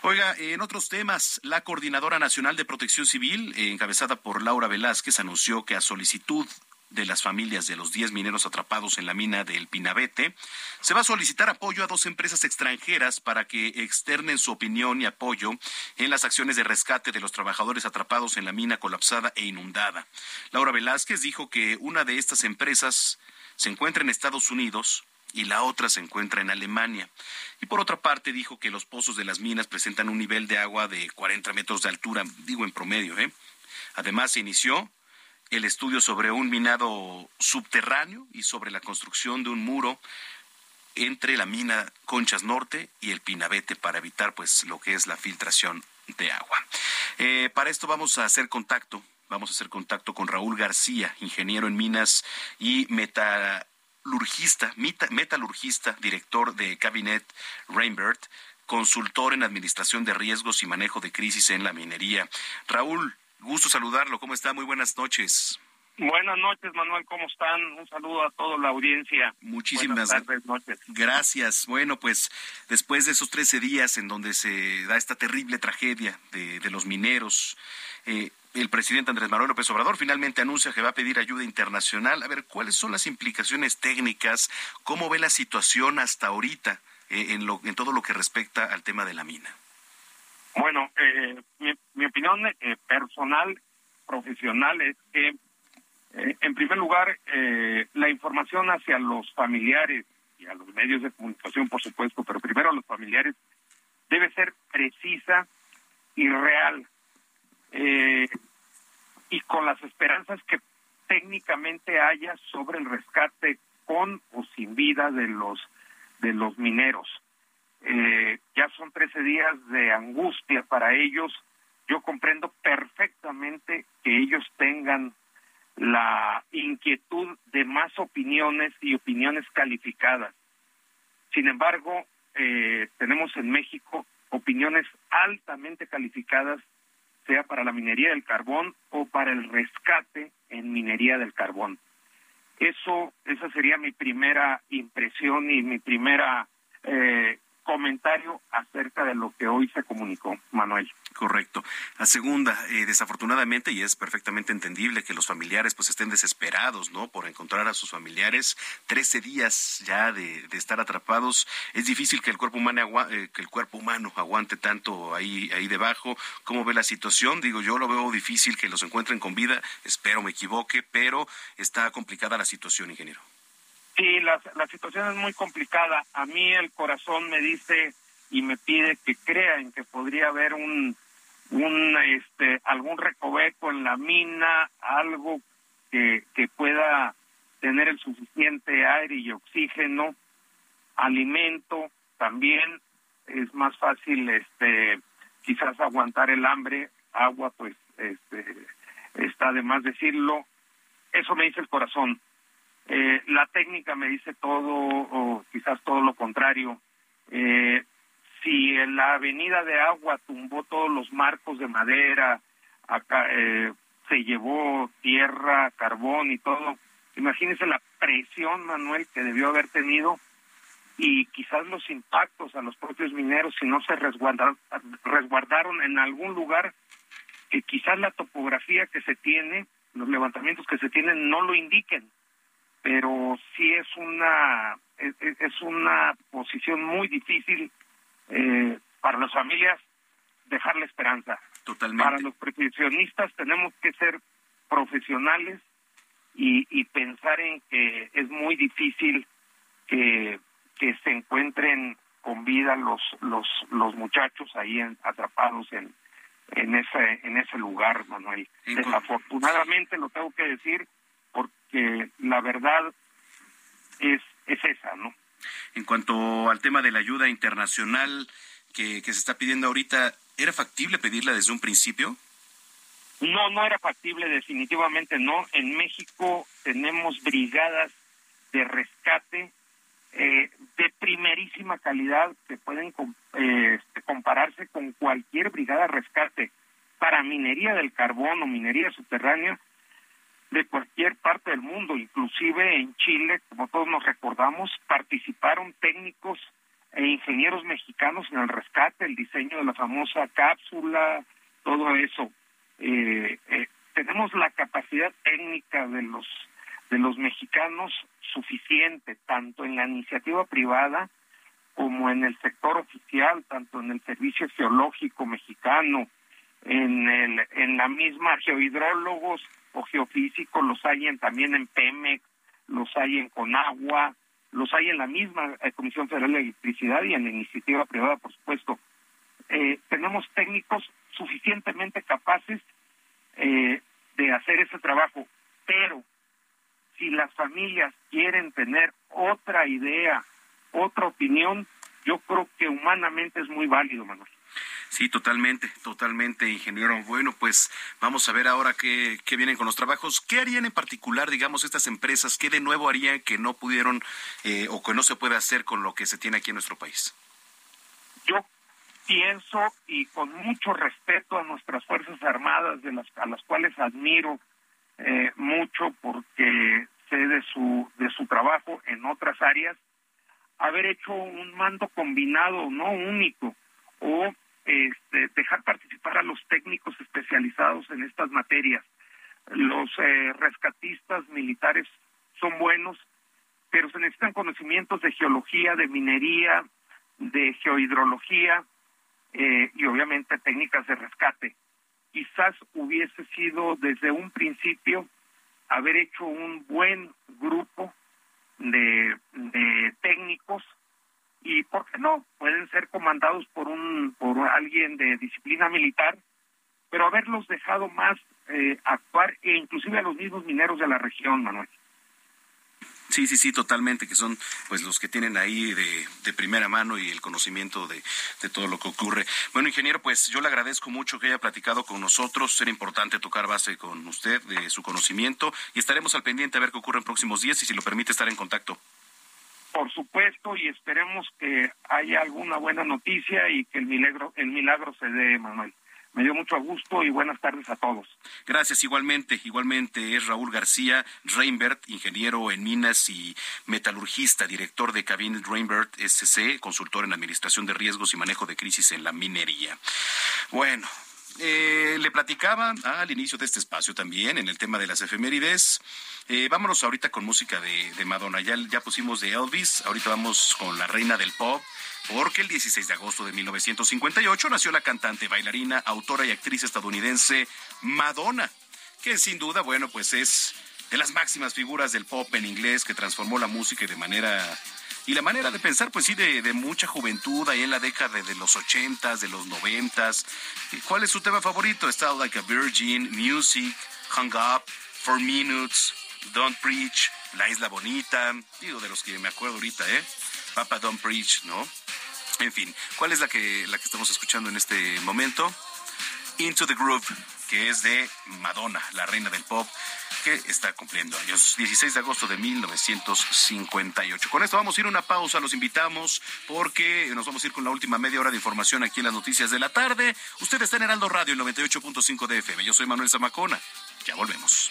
Oiga, en otros temas, la Coordinadora Nacional de Protección Civil, encabezada por Laura Velázquez, anunció que a solicitud de las familias de los 10 mineros atrapados en la mina del Pinabete, se va a solicitar apoyo a dos empresas extranjeras para que externen su opinión y apoyo en las acciones de rescate de los trabajadores atrapados en la mina colapsada e inundada. Laura Velázquez dijo que una de estas empresas se encuentra en Estados Unidos y la otra se encuentra en Alemania. Y por otra parte dijo que los pozos de las minas presentan un nivel de agua de 40 metros de altura, digo en promedio. ¿eh? Además se inició el estudio sobre un minado subterráneo y sobre la construcción de un muro entre la mina Conchas Norte y el Pinabete para evitar pues lo que es la filtración de agua. Eh, para esto vamos a hacer contacto, vamos a hacer contacto con Raúl García, ingeniero en minas y metalurgista, metalurgista, director de Cabinet Reinbert, consultor en administración de riesgos y manejo de crisis en la minería. Raúl, Gusto saludarlo. ¿Cómo está? Muy buenas noches. Buenas noches, Manuel. ¿Cómo están? Un saludo a toda la audiencia. Muchísimas gracias. Bueno, pues después de esos 13 días en donde se da esta terrible tragedia de, los mineros, eh, el presidente Andrés Manuel López Obrador finalmente anuncia que va a pedir ayuda internacional. A ver, ¿cuáles son las implicaciones técnicas? ¿Cómo ve la situación hasta ahorita? en, lo, en todo lo que respecta al tema de la mina? Bueno, mi, opinión personal, profesional, es que, en primer lugar, la información hacia los familiares y a los medios de comunicación, por supuesto, pero primero a los familiares, debe ser precisa y real. Eh, y con las esperanzas que técnicamente haya sobre el rescate con o sin vida de los de los mineros. Eh, ya son 13 días de angustia para ellos. Yo comprendo perfectamente que ellos tengan la inquietud de más opiniones y opiniones calificadas. Sin embargo, eh, tenemos en México opiniones altamente calificadas, sea para la minería del carbón o para el rescate en minería del carbón. Eso, esa sería mi primera impresión y mi primera eh, comentario acerca de lo que hoy se comunicó, Manuel. Correcto. La segunda, eh, desafortunadamente, y es perfectamente entendible que los familiares pues estén desesperados, ¿no? Por encontrar a sus familiares. Trece días ya de, estar atrapados. Es difícil que el cuerpo humano eh, que el cuerpo humano aguante tanto ahí ahí debajo. ¿Cómo ve la situación? Digo, yo lo veo difícil que los encuentren con vida. Espero me equivoque, pero está complicada la situación, ingeniero. Sí, la, la situación es muy complicada. A mí el corazón me dice y me pide que crea en que podría haber un, un este, algún recoveco en la mina, algo que, que pueda tener el suficiente aire y oxígeno, alimento, también es más fácil este quizás aguantar el hambre, agua pues este está de más decirlo, eso me dice el corazón. Eh, la técnica me dice todo o quizás todo lo contrario. Eh, si en la avenida de agua tumbó todos los marcos de madera, acá eh, se llevó tierra, carbón y todo, imagínese la presión, Manuel, que debió haber tenido y quizás los impactos a los propios mineros si no se resguardaron, resguardaron en algún lugar que quizás la topografía que se tiene, los levantamientos que se tienen no lo indiquen, pero sí es una es una posición muy difícil eh, para las familias dejar la esperanza. Totalmente. Para los profesionistas tenemos que ser profesionales y, y pensar en que es muy difícil que, que se encuentren con vida los los los muchachos ahí atrapados en en ese en ese lugar Manuel desafortunadamente lo tengo que decir porque la verdad es es esa no en cuanto al tema de la ayuda internacional que, se está pidiendo ahorita, ¿era factible pedirla desde un principio? No, no era factible, definitivamente no. En México tenemos brigadas de rescate eh, de primerísima calidad que pueden eh, este, compararse con cualquier brigada de rescate para minería del carbón o minería subterránea de cualquier parte del mundo, inclusive en Chile, como todos nos recordamos, participaron técnicos e ingenieros mexicanos en el rescate, el diseño de la famosa cápsula, todo eso. Eh, eh, tenemos la capacidad técnica de los de los mexicanos suficiente, tanto en la iniciativa privada como en el sector oficial, tanto en el servicio geológico mexicano, en el en la misma geohidrólogos o geofísicos, los hay en, también en Pemex, los hay en Conagua, los hay en la misma eh, Comisión Federal de Electricidad y en la iniciativa privada, por supuesto. Eh, tenemos técnicos suficientemente capaces eh, de hacer ese trabajo, pero si las familias quieren tener otra idea, otra opinión, yo creo que humanamente es muy válido, Manuel. Sí, totalmente, totalmente, ingeniero. Bueno, pues vamos a ver ahora qué, qué vienen con los trabajos. ¿Qué harían en particular, digamos, estas empresas? ¿Qué de nuevo harían que no pudieron eh, o que no se puede hacer con lo que se tiene aquí en nuestro país? Yo pienso y con mucho respeto a nuestras Fuerzas Armadas, de las, a las cuales admiro eh, mucho porque sé de su, de su trabajo en otras áreas, haber hecho un mando combinado, no único, o este, dejar participar a los técnicos especializados en estas materias. Los eh, rescatistas militares son buenos, pero se necesitan conocimientos de geología, de minería, de geohidrología eh, y obviamente técnicas de rescate. Quizás hubiese sido desde un principio haber hecho un buen grupo de, de técnicos y por qué no pueden ser comandados por un por alguien de disciplina militar pero haberlos dejado más eh, actuar e inclusive a los mismos mineros de la región Manuel Sí, sí, sí, totalmente, que son pues los que tienen ahí de, de primera mano y el conocimiento de, de, todo lo que ocurre. Bueno, ingeniero, pues yo le agradezco mucho que haya platicado con nosotros. Será importante tocar base con usted de su conocimiento y estaremos al pendiente a ver qué ocurre en próximos días y si lo permite estar en contacto. Por supuesto, y esperemos que haya alguna buena noticia y que el milagro, el milagro se dé, Manuel. Me dio mucho gusto y buenas tardes a todos. Gracias, igualmente. Igualmente es Raúl García Reinbert, ingeniero en minas y metalurgista, director de Cabinet Reinbert SC, consultor en administración de riesgos y manejo de crisis en la minería. Bueno, eh, le platicaba al inicio de este espacio también en el tema de las efemérides. Eh, vámonos ahorita con música de, Madonna. Ya, ya pusimos de Elvis, ahorita vamos con la reina del pop porque el 16 de agosto de 1958 nació la cantante, bailarina, autora y actriz estadounidense Madonna, que sin duda, bueno, pues es de las máximas figuras del pop en inglés que transformó la música de manera y la manera de pensar, pues sí, de, de mucha juventud ahí en la década de, los ochentas, de los noventas. ¿Cuál es su tema favorito? Está Like a Virgin, Music, Hung Up, Four Minutes, Don't Preach, La Isla Bonita, digo de los que me acuerdo ahorita, ¿eh? Papa Don't Preach, ¿no? En fin, ¿cuál es la que, la que estamos escuchando en este momento? Into the Groove, que es de Madonna, la reina del pop, que está cumpliendo años. 16 de agosto de 1958. Con esto vamos a ir a una pausa, los invitamos porque nos vamos a ir con la última media hora de información aquí en las noticias de la tarde. Usted está en Radio, el 98.5 de FM. Yo soy Manuel Zamacona. Ya volvemos.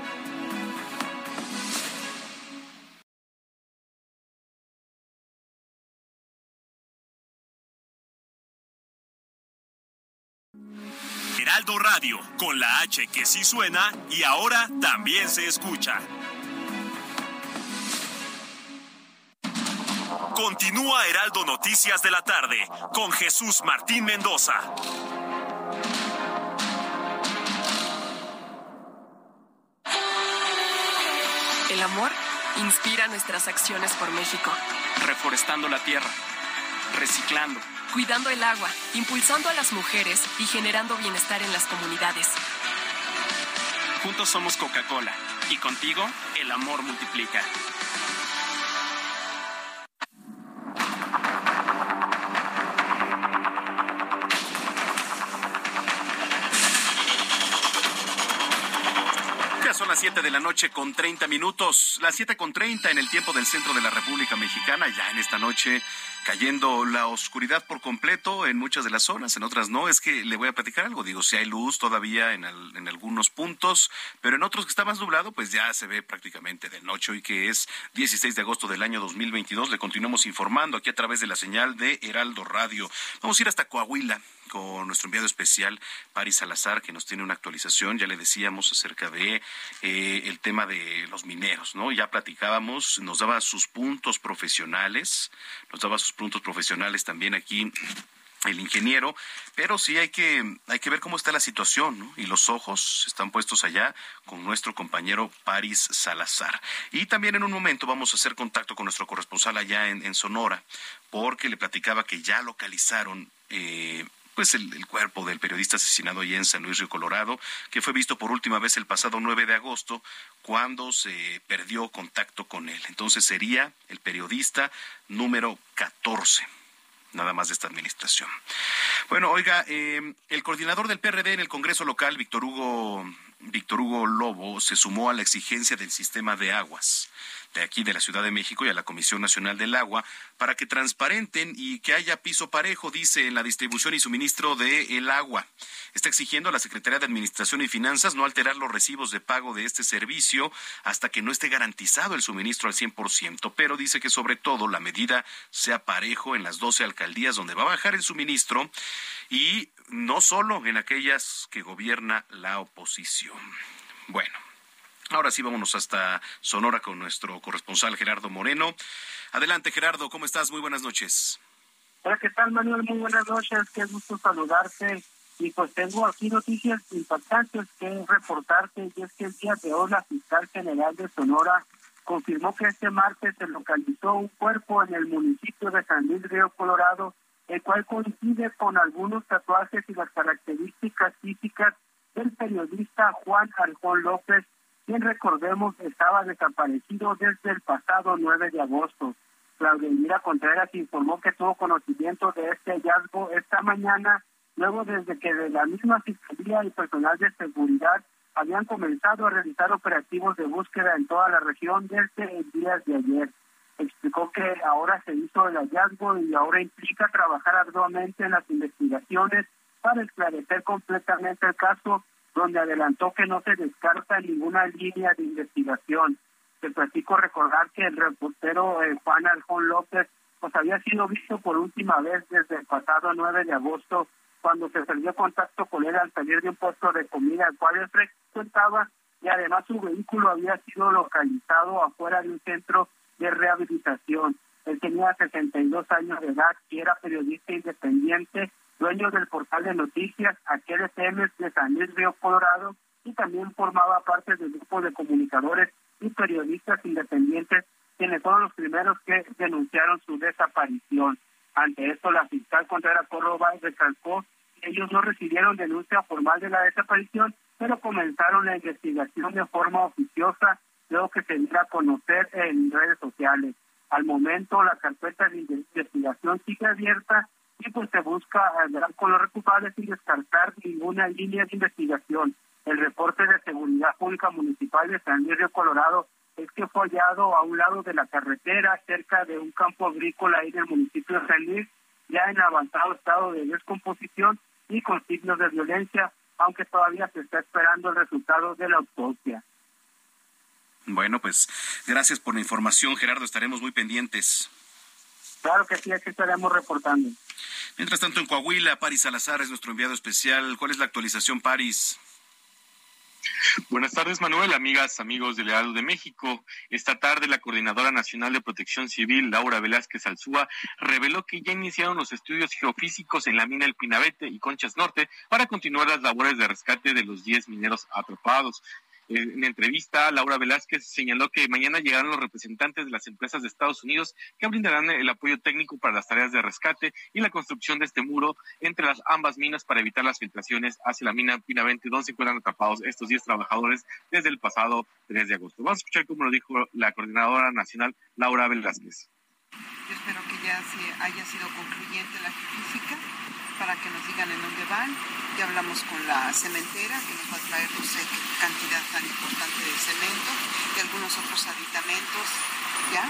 Heraldo Radio, con la H que sí suena y ahora también se escucha. Continúa Heraldo Noticias de la tarde con Jesús Martín Mendoza. El amor inspira nuestras acciones por México. Reforestando la tierra, reciclando cuidando el agua, impulsando a las mujeres y generando bienestar en las comunidades. Juntos somos Coca-Cola y contigo el amor multiplica. Ya son las 7 de la noche con 30 minutos, las 7 con 30 en el tiempo del centro de la República Mexicana, ya en esta noche cayendo la oscuridad por completo en muchas de las zonas, en otras no. Es que le voy a platicar algo, digo, si hay luz todavía en, algunos puntos, pero en otros que está más nublado, pues ya se ve prácticamente de noche y que es 16 de agosto del año 2022. Le continuamos informando aquí a través de la señal de Heraldo Radio. Vamos a ir hasta Coahuila con nuestro enviado especial, Paris Salazar, que nos tiene una actualización. Ya le decíamos acerca de eh, el tema de los mineros, ¿no? Ya platicábamos, nos daba sus puntos profesionales, nos daba sus puntos profesionales también aquí el ingeniero, pero sí hay que, hay que ver cómo está la situación. Y los ojos están puestos allá con nuestro compañero Paris Salazar. Y también en un momento vamos a hacer contacto con nuestro corresponsal allá en, Sonora, porque le platicaba que ya localizaron eh, pues el, cuerpo del periodista asesinado allá en San Luis Río Colorado, que fue visto por última vez el pasado 9 de agosto, cuando se perdió contacto con él. Entonces sería el periodista número 14 nada más de esta administración. Bueno, oiga, eh, el coordinador del PRD en el Congreso local, Víctor Hugo, Víctor Hugo Lobo, se sumó a la exigencia del sistema de aguas de aquí de la Ciudad de México y a la Comisión Nacional del Agua para que transparenten y que haya piso parejo, dice, en la distribución y suministro del el agua. Está exigiendo a la Secretaría de Administración y Finanzas no alterar los recibos de pago de este servicio hasta que no esté garantizado el suministro al 100%, pero dice que sobre todo la medida sea parejo en las 12 alcaldías donde va a bajar el suministro y no solo en aquellas que gobierna la oposición. Bueno, Ahora sí, vámonos hasta Sonora con nuestro corresponsal Gerardo Moreno. Adelante, Gerardo, ¿cómo estás? Muy buenas noches. Hola, ¿qué tal, Manuel? Muy buenas noches, qué gusto saludarte. Y pues tengo aquí noticias impactantes que reportarte, y es que el día de hoy la fiscal general de Sonora confirmó que este martes se localizó un cuerpo en el municipio de San Luis Río Colorado, el cual coincide con algunos tatuajes y las características físicas del periodista Juan Arjón López, quien recordemos estaba desaparecido desde el pasado 9 de agosto. Claudia Contreras informó que tuvo conocimiento de este hallazgo esta mañana, luego desde que de la misma Fiscalía y personal de seguridad habían comenzado a realizar operativos de búsqueda en toda la región desde el día de ayer. Explicó que ahora se hizo el hallazgo y ahora implica trabajar arduamente en las investigaciones para esclarecer completamente el caso donde adelantó que no se descarta ninguna línea de investigación. Te platico recordar que el reportero eh, Juan Aljón López pues había sido visto por última vez desde el pasado 9 de agosto, cuando se perdió contacto con él al salir de un puesto de comida al cual él frecuentaba y además su vehículo había sido localizado afuera de un centro de rehabilitación. Él tenía 62 años de edad y era periodista independiente dueño del portal de noticias Aquel FM de San Luis Río Colorado y también formaba parte del grupo de comunicadores y periodistas independientes quienes fueron los primeros que denunciaron su desaparición. Ante esto, la fiscal Contreras Córdoba recalcó que ellos no recibieron denuncia formal de la desaparición, pero comenzaron la investigación de forma oficiosa, luego que se diera a conocer en redes sociales. Al momento, la carpeta de investigación sigue abierta y pues se busca hablar con los responsables sin descartar ninguna línea de investigación. El reporte de seguridad pública municipal de San Luis Río Colorado es que fue hallado a un lado de la carretera cerca de un campo agrícola ahí del municipio de San Luis, ya en avanzado estado de descomposición y con signos de violencia, aunque todavía se está esperando el resultado de la autopsia. Bueno, pues gracias por la información, Gerardo. Estaremos muy pendientes. Claro que sí, aquí estaremos reportando. Mientras tanto, en Coahuila, Paris Salazar es nuestro enviado especial. ¿Cuál es la actualización, Paris? Buenas tardes, Manuel, amigas, amigos del Leal de México. Esta tarde, la Coordinadora Nacional de Protección Civil, Laura Velázquez Alzúa, reveló que ya iniciaron los estudios geofísicos en la mina El Pinabete y Conchas Norte para continuar las labores de rescate de los 10 mineros atrapados. En entrevista, Laura Velázquez señaló que mañana llegarán los representantes de las empresas de Estados Unidos que brindarán el apoyo técnico para las tareas de rescate y la construcción de este muro entre las ambas minas para evitar las filtraciones hacia la mina Pinavente, donde se encuentran atrapados estos 10 trabajadores desde el pasado 3 de agosto. Vamos a escuchar cómo lo dijo la coordinadora nacional Laura Velázquez. Yo espero que ya haya sido concluyente la física para que nos digan en dónde van. Ya hablamos con la cementera que nos va a traer no sé cantidad tan importante de cemento y algunos otros aditamentos. Ya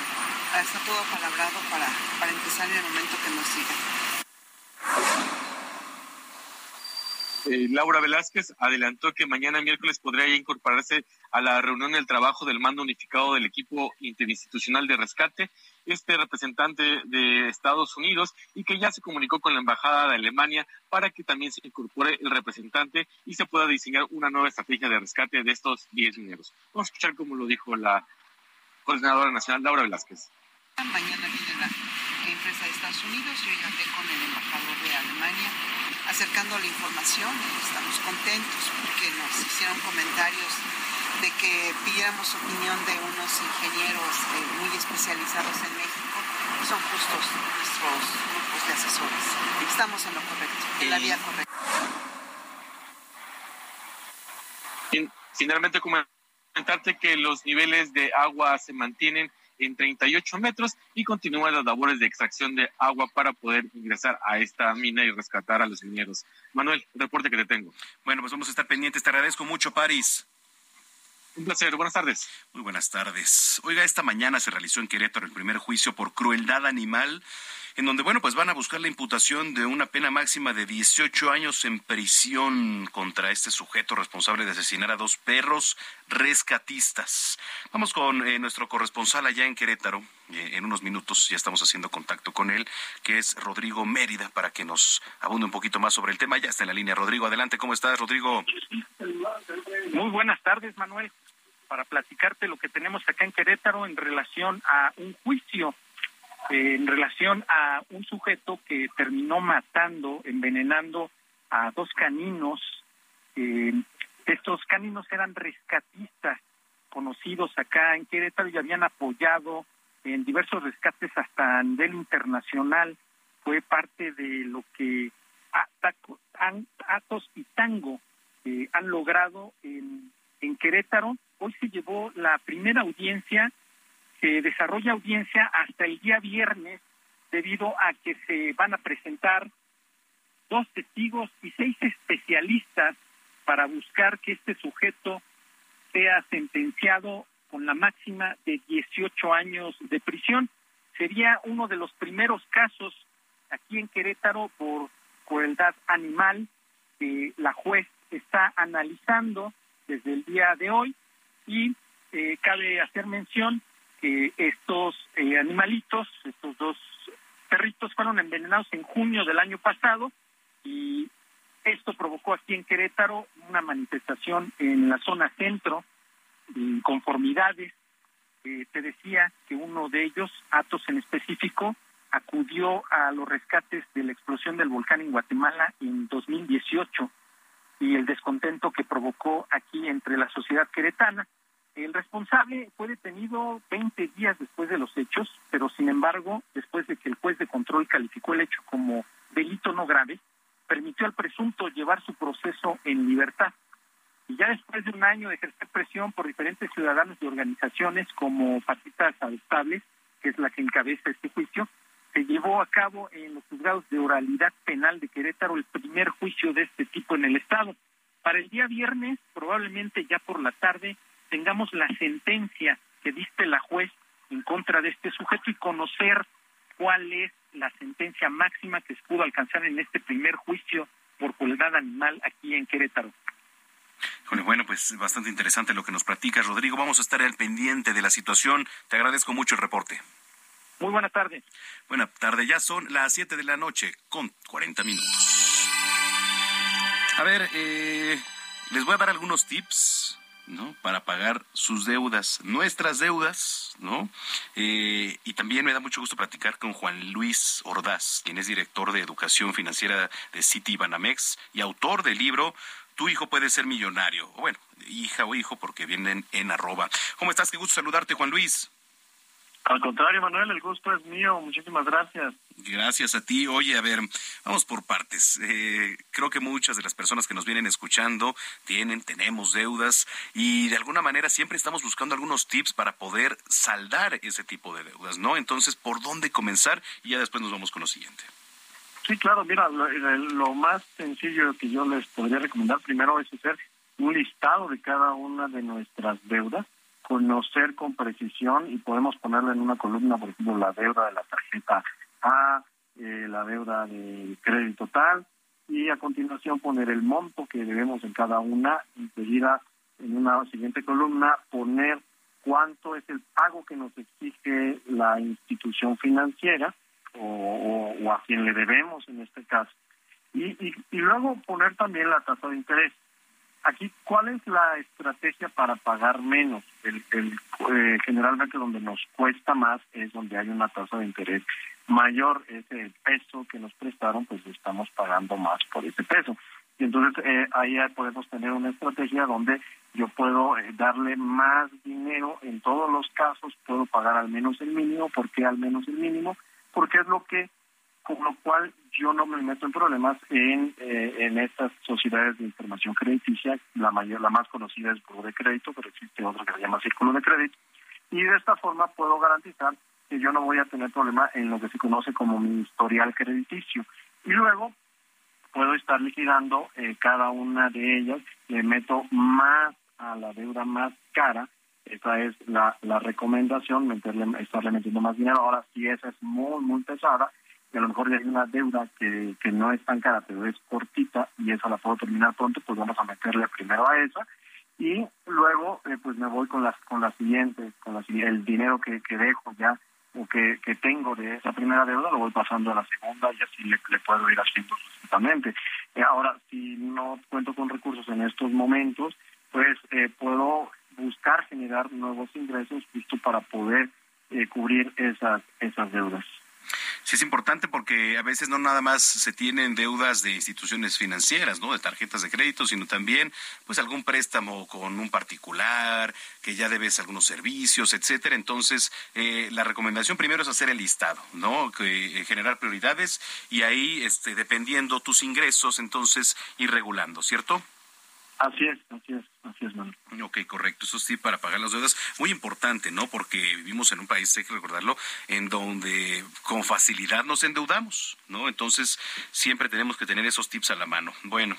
está todo palabrado para, para empezar en el momento que nos sigan. Eh, Laura Velázquez adelantó que mañana miércoles podría incorporarse a la reunión del trabajo del mando unificado del equipo interinstitucional de rescate este representante de Estados Unidos y que ya se comunicó con la Embajada de Alemania para que también se incorpore el representante y se pueda diseñar una nueva estrategia de rescate de estos 10 mineros. Vamos a escuchar cómo lo dijo la coordinadora nacional Laura Velázquez. Mañana viene la empresa de Estados Unidos. Yo llegué con el embajador de Alemania acercando la información. Estamos contentos porque nos hicieron comentarios de que pidiéramos opinión de unos ingenieros eh, muy especializados en México. Son justos nuestros grupos de asesores. Estamos en lo correcto, en la vía correcta. Finalmente, comentarte que los niveles de agua se mantienen en 38 metros y continúan las labores de extracción de agua para poder ingresar a esta mina y rescatar a los mineros. Manuel, reporte que te tengo. Bueno, pues vamos a estar pendientes. Te agradezco mucho, París. Un placer, buenas tardes. Muy buenas tardes. Oiga, esta mañana se realizó en Querétaro el primer juicio por crueldad animal en donde, bueno, pues van a buscar la imputación de una pena máxima de 18 años en prisión contra este sujeto responsable de asesinar a dos perros rescatistas. Vamos con eh, nuestro corresponsal allá en Querétaro. Eh, en unos minutos ya estamos haciendo contacto con él, que es Rodrigo Mérida, para que nos abunde un poquito más sobre el tema. Ya está en la línea. Rodrigo, adelante. ¿Cómo estás, Rodrigo? Muy buenas tardes, Manuel. Para platicarte lo que tenemos acá en Querétaro en relación a un juicio en relación a un sujeto que terminó matando, envenenando a dos caninos. Eh, estos caninos eran rescatistas conocidos acá en Querétaro y habían apoyado en diversos rescates hasta a nivel internacional. Fue parte de lo que Atos y Tango eh, han logrado en Querétaro. Hoy se llevó la primera audiencia se desarrolla audiencia hasta el día viernes debido a que se van a presentar dos testigos y seis especialistas para buscar que este sujeto sea sentenciado con la máxima de 18 años de prisión. Sería uno de los primeros casos aquí en Querétaro por crueldad animal que la juez está analizando desde el día de hoy y eh, cabe hacer mención que estos eh, animalitos, estos dos perritos, fueron envenenados en junio del año pasado y esto provocó aquí en Querétaro una manifestación en la zona centro, inconformidades. Eh, te decía que uno de ellos, Atos en específico, acudió a los rescates de la explosión del volcán en Guatemala en 2018 y el descontento que provocó aquí entre la sociedad queretana. El responsable fue detenido 20 días después de los hechos, pero sin embargo, después de que el juez de control calificó el hecho como delito no grave, permitió al presunto llevar su proceso en libertad. Y ya después de un año de ejercer presión por diferentes ciudadanos y organizaciones como Patitas Adoptables, que es la que encabeza este juicio, se llevó a cabo en los juzgados de oralidad penal de Querétaro el primer juicio de este tipo en el Estado. Para el día viernes, probablemente ya por la tarde, tengamos la sentencia que diste la juez en contra de este sujeto y conocer cuál es la sentencia máxima que se pudo alcanzar en este primer juicio por crueldad animal aquí en Querétaro. Bueno, pues bastante interesante lo que nos platicas, Rodrigo. Vamos a estar al pendiente de la situación. Te agradezco mucho el reporte. Muy buena tarde. Buena tarde, ya son las 7 de la noche con 40 minutos. A ver, eh, les voy a dar algunos tips ¿no? Para pagar sus deudas, nuestras deudas, ¿no? Eh, y también me da mucho gusto platicar con Juan Luis Ordaz, quien es director de Educación Financiera de City Banamex y autor del libro Tu hijo puede ser millonario. O bueno, hija o hijo, porque vienen en arroba. ¿Cómo estás? Qué gusto saludarte, Juan Luis. Al contrario, Manuel, el gusto es mío. Muchísimas gracias. Gracias a ti. Oye, a ver, vamos por partes. Eh, creo que muchas de las personas que nos vienen escuchando tienen, tenemos deudas y de alguna manera siempre estamos buscando algunos tips para poder saldar ese tipo de deudas, ¿no? Entonces, ¿por dónde comenzar? Y ya después nos vamos con lo siguiente. Sí, claro, mira, lo, lo más sencillo que yo les podría recomendar primero es hacer un listado de cada una de nuestras deudas conocer con precisión y podemos ponerle en una columna, por ejemplo, la deuda de la tarjeta A, eh, la deuda de crédito tal, y a continuación poner el monto que debemos en cada una, enseguida en una siguiente columna poner cuánto es el pago que nos exige la institución financiera o, a quien le debemos en este caso. Y, y, y luego poner también la tasa de interés. Aquí, ¿cuál es la estrategia para pagar menos? El, eh, generalmente donde nos cuesta más es donde hay una tasa de interés mayor es el peso que nos prestaron, pues estamos pagando más por ese peso. Y entonces eh, ahí podemos tener una estrategia donde yo puedo eh, darle más dinero en todos los casos, puedo pagar al menos el mínimo. ¿Por qué al menos el mínimo? Porque es lo que, con lo cual yo no me meto en problemas en, eh, en estas sociedades de información crediticia. La mayor, la más conocida es Buro de Crédito, pero existe otra que se llama Círculo de Crédito. Y de esta forma puedo garantizar que yo no voy a tener problema en lo que se conoce como mi historial crediticio. Y luego puedo estar liquidando eh, cada una de ellas, le meto más a la deuda más cara, esa es la, la recomendación, meterle, estarle metiendo más dinero. Ahora, si esa es muy, muy pesada, y a lo mejor hay una deuda que, que no es tan cara, pero es cortita, y esa la puedo terminar pronto, pues vamos a meterle primero a esa, y luego eh, pues me voy con las con las siguientes, con la, el dinero que, que dejo ya o que, que tengo de esa primera deuda lo voy pasando a la segunda y así le, puedo ir haciendo sucesivamente. Eh, ahora, si no cuento con recursos en estos momentos, pues eh, puedo buscar generar nuevos ingresos justo para poder eh, cubrir esas, esas deudas. Sí, es importante porque a veces no nada más se tienen deudas de instituciones financieras, ¿no? De tarjetas de crédito, sino también, pues, algún préstamo con un particular, que ya debes algunos servicios, etcétera. Entonces, eh, la recomendación primero es hacer el listado, ¿no? Que, eh, generar prioridades y ahí, este, dependiendo tus ingresos, entonces, ir regulando, ¿cierto? Así es, así es, así es, Manuel. Ok, correcto. Eso sí, para pagar las deudas, muy importante, ¿no? Porque vivimos en un país, hay que recordarlo, en donde con facilidad nos endeudamos, ¿no? Entonces, siempre tenemos que tener esos tips a la mano. Bueno,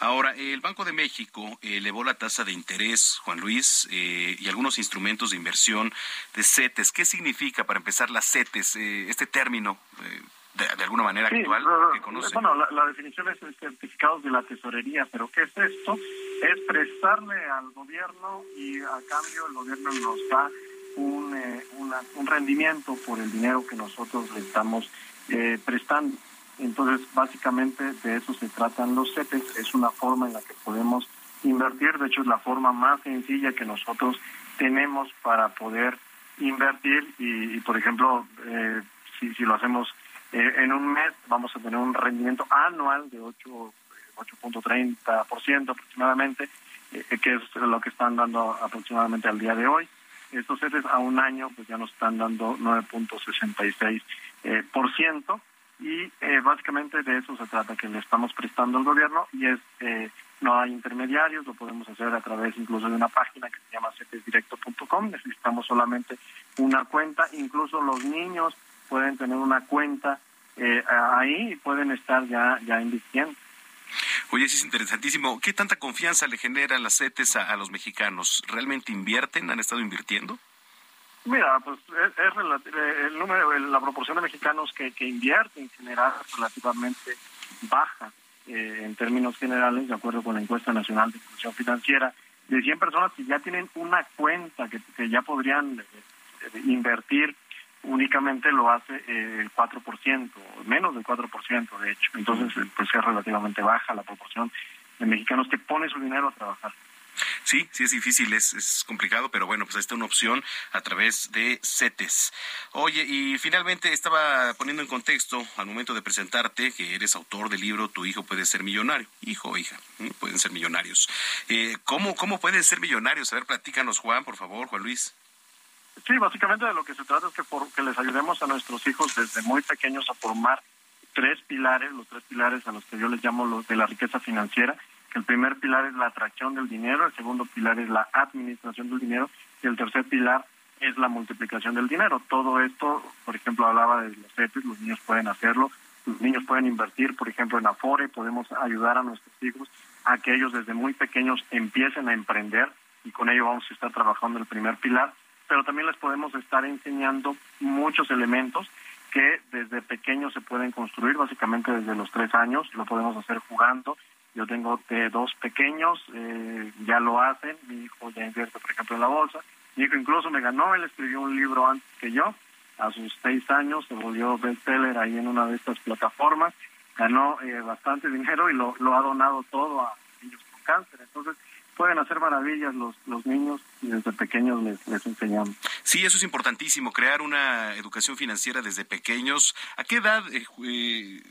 ahora, el Banco de México elevó la tasa de interés, Juan Luis, eh, y algunos instrumentos de inversión de CETES. ¿Qué significa, para empezar, las CETES, eh, este término? Eh, de, alguna manera actual que conoce. Bueno, la, definición es certificados de la tesorería, pero ¿qué es esto? Es prestarle al gobierno y a cambio el gobierno nos da un, eh, un rendimiento por el dinero que nosotros le estamos eh, prestando. Entonces, básicamente de eso se tratan los CETES, es una forma en la que podemos invertir, de hecho es la forma más sencilla que nosotros tenemos para poder invertir y, por ejemplo, eh, si, lo hacemos eh, en un mes vamos a tener un rendimiento anual de 8.30% aproximadamente, eh, que es lo que están dando aproximadamente al día de hoy. Estos CETES a un año pues ya nos están dando 9.66%. Eh, por ciento, y eh, básicamente de eso se trata, que le estamos prestando al gobierno y es no hay intermediarios, lo podemos hacer a través incluso de una página que se llama cetesdirecto.com, necesitamos solamente una cuenta, incluso los niños pueden tener una cuenta eh, ahí y pueden estar ya, ya invirtiendo. Oye, eso es interesantísimo. ¿Qué tanta confianza le generan las CETES a, los mexicanos? ¿Realmente invierten? ¿Han estado invirtiendo? Mira, pues es, eh, el número, la proporción de mexicanos que, que invierten en general es relativamente baja eh, en términos generales, de acuerdo con la encuesta nacional de inclusión financiera, de 100 personas que ya tienen una cuenta que, que ya podrían invertir únicamente lo hace eh, el 4%, menos del 4% de hecho. Entonces, eh, pues es relativamente baja la proporción de mexicanos que pone su dinero a trabajar. Sí, sí es difícil, es, es complicado, pero bueno, pues ahí está una opción a través de CETES. Oye, y finalmente estaba poniendo en contexto al momento de presentarte que eres autor del libro Tu hijo puede ser millonario. Hijo o hija, pueden ser millonarios. Eh, ¿cómo, ¿Cómo pueden ser millonarios? A ver, platícanos, Juan, por favor, Juan Luis. Sí, básicamente de lo que se trata es que, por, que les ayudemos a nuestros hijos desde muy pequeños a formar tres pilares, los tres pilares a los que yo les llamo los de la riqueza financiera, que el primer pilar es la atracción del dinero, el segundo pilar es la administración del dinero y el tercer pilar es la multiplicación del dinero. Todo esto, por ejemplo, hablaba de los CETES, los niños pueden hacerlo, los niños pueden invertir, por ejemplo, en Afore, podemos ayudar a nuestros hijos a que ellos desde muy pequeños empiecen a emprender y con ello vamos a estar trabajando el primer pilar pero también les podemos estar enseñando muchos elementos que desde pequeños se pueden construir, básicamente desde los tres años, lo podemos hacer jugando. Yo tengo de dos pequeños, eh, ya lo hacen, mi hijo ya invierte, por ejemplo, en la bolsa. Mi hijo incluso me ganó, él escribió un libro antes que yo, a sus seis años, se volvió bestseller ahí en una de estas plataformas, ganó eh, bastante dinero y lo, lo ha donado todo a niños con cáncer. Entonces, pueden hacer maravillas los, los niños y desde pequeños les, les enseñamos. Sí, eso es importantísimo, crear una educación financiera desde pequeños. ¿A qué edad, eh, eh,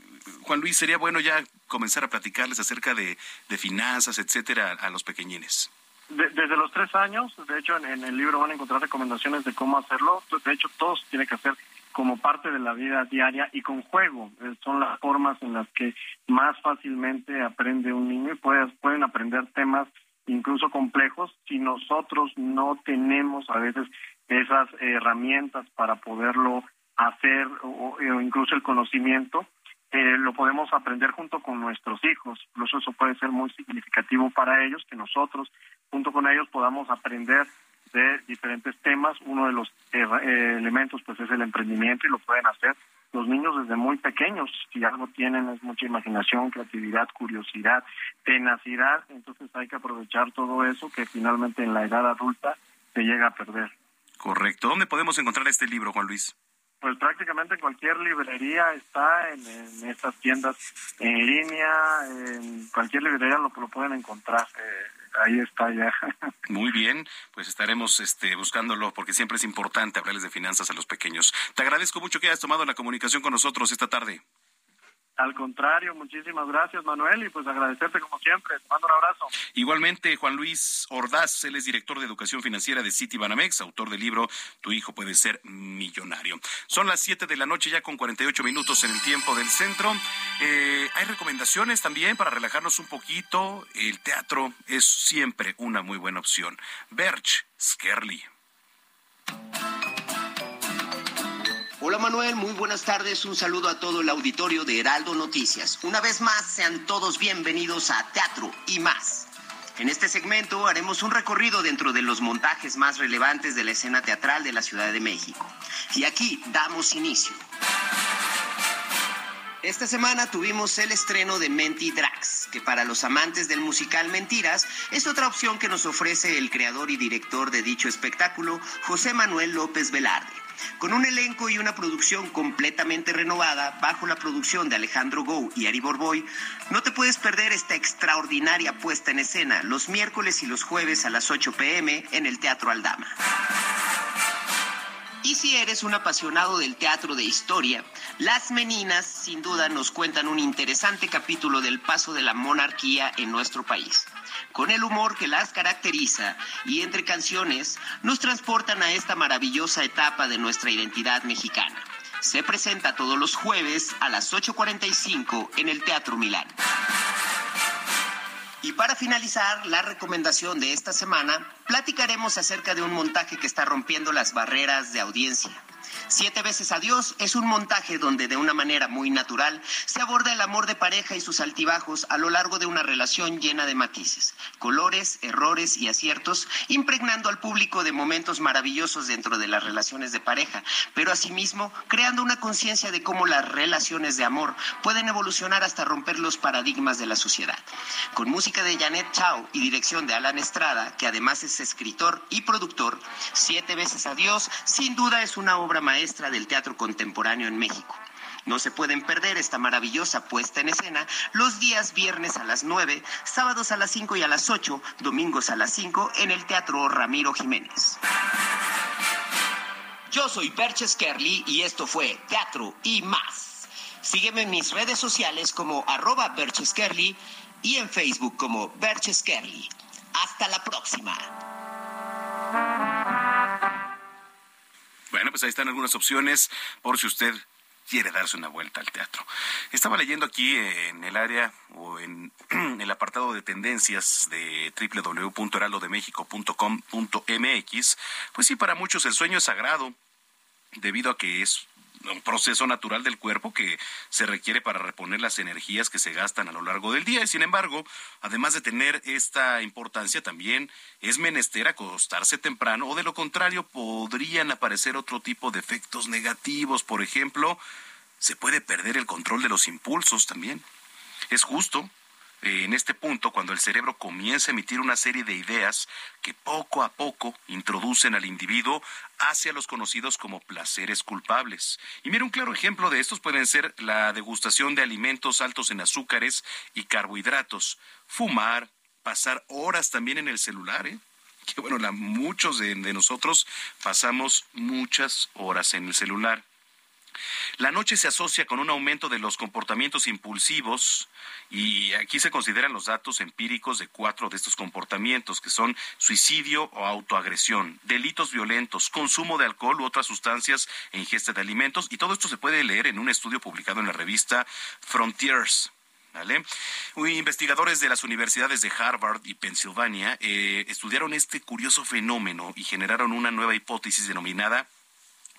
Juan Luis, sería bueno ya comenzar a platicarles acerca de, de finanzas, etcétera, a, los pequeñines? desde los tres años, de hecho en, el libro van a encontrar recomendaciones de cómo hacerlo. De hecho, todos tiene que hacer como parte de la vida diaria y con juego. Eh, son las formas en las que más fácilmente aprende un niño y pueden aprender temas incluso complejos si nosotros no tenemos a veces esas herramientas para poderlo hacer o, incluso el conocimiento eh, lo podemos aprender junto con nuestros hijos. Incluso eso puede ser muy significativo para ellos, que nosotros junto con ellos podamos aprender de diferentes temas. Uno de los eh, elementos pues es el emprendimiento y lo pueden hacer los niños desde muy pequeños, si algo tienen es mucha imaginación, creatividad, curiosidad, tenacidad, entonces hay que aprovechar todo eso que finalmente en la edad adulta se llega a perder. Correcto. ¿Dónde podemos encontrar este libro, Juan Luis? Pues prácticamente en cualquier librería está, en, estas tiendas en línea, en cualquier librería lo, lo pueden encontrar. Eh, ahí está ya. Muy bien, pues estaremos este, buscándolo porque siempre es importante hablarles de finanzas a los pequeños. Te agradezco mucho que hayas tomado la comunicación con nosotros esta tarde. Al contrario, muchísimas gracias Manuel y pues agradecerte como siempre. Te mando un abrazo. Igualmente, Juan Luis Ordaz, él es director de Educación Financiera de City Banamex, autor del libro Tu hijo puede ser millonario. Son las 7 de la noche ya con 48 minutos en el tiempo del centro. Eh, hay recomendaciones también para relajarnos un poquito. El teatro es siempre una muy buena opción. Berch Skerli. Hola Manuel, muy buenas tardes. Un saludo a todo el auditorio de Heraldo Noticias. Una vez más, sean todos bienvenidos a Teatro y más. En este segmento haremos un recorrido dentro de los montajes más relevantes de la escena teatral de la Ciudad de México. Y aquí damos inicio. Esta semana tuvimos el estreno de Menti Drax, que para los amantes del musical Mentiras es otra opción que nos ofrece el creador y director de dicho espectáculo, José Manuel López Velarde. Con un elenco y una producción completamente renovada bajo la producción de Alejandro Gou y Ari Borboy, no te puedes perder esta extraordinaria puesta en escena los miércoles y los jueves a las 8 pm en el Teatro Aldama. Y si eres un apasionado del teatro de historia, Las Meninas sin duda nos cuentan un interesante capítulo del paso de la monarquía en nuestro país con el humor que las caracteriza y entre canciones nos transportan a esta maravillosa etapa de nuestra identidad mexicana. Se presenta todos los jueves a las 8.45 en el Teatro Milán. Y para finalizar la recomendación de esta semana, platicaremos acerca de un montaje que está rompiendo las barreras de audiencia Siete veces a Dios es un montaje donde de una manera muy natural se aborda el amor de pareja y sus altibajos a lo largo de una relación llena de matices, colores, errores y aciertos, impregnando al público de momentos maravillosos dentro de las relaciones de pareja, pero asimismo creando una conciencia de cómo las relaciones de amor pueden evolucionar hasta romper los paradigmas de la sociedad. Con música de Janet Chao y dirección de Alan Estrada, que además es escritor y productor, Siete veces a Dios sin duda es una obra maestra del teatro contemporáneo en México. No se pueden perder esta maravillosa puesta en escena los días viernes a las 9, sábados a las 5 y a las 8, domingos a las 5 en el Teatro Ramiro Jiménez. Yo soy Perches Kerly y esto fue Teatro y más. Sígueme en mis redes sociales como arroba Berches y en Facebook como Berches Hasta la próxima. Bueno, pues ahí están algunas opciones por si usted quiere darse una vuelta al teatro. Estaba leyendo aquí en el área o en el apartado de tendencias de www.heraldodemexico.com.mx, pues sí, para muchos el sueño es sagrado, debido a que es un proceso natural del cuerpo que se requiere para reponer las energías que se gastan a lo largo del día. Y sin embargo, además de tener esta importancia, también es menester acostarse temprano o de lo contrario podrían aparecer otro tipo de efectos negativos. Por ejemplo, se puede perder el control de los impulsos también. Es justo en este punto cuando el cerebro comienza a emitir una serie de ideas que poco a poco introducen al individuo hacia los conocidos como placeres culpables. Y mira, un claro ejemplo de estos pueden ser la degustación de alimentos altos en azúcares y carbohidratos, fumar, pasar horas también en el celular, ¿eh? Que bueno, la, muchos de nosotros pasamos muchas horas en el celular. La noche se asocia con un aumento de los comportamientos impulsivos y aquí se consideran los datos empíricos de cuatro de estos comportamientos que son suicidio o autoagresión, delitos violentos, consumo de alcohol u otras sustancias e ingesta de alimentos y todo esto se puede leer en un estudio publicado en la revista Frontiers. Investigadores de las universidades de Harvard y Pensilvania eh, estudiaron este curioso fenómeno y generaron una nueva hipótesis denominada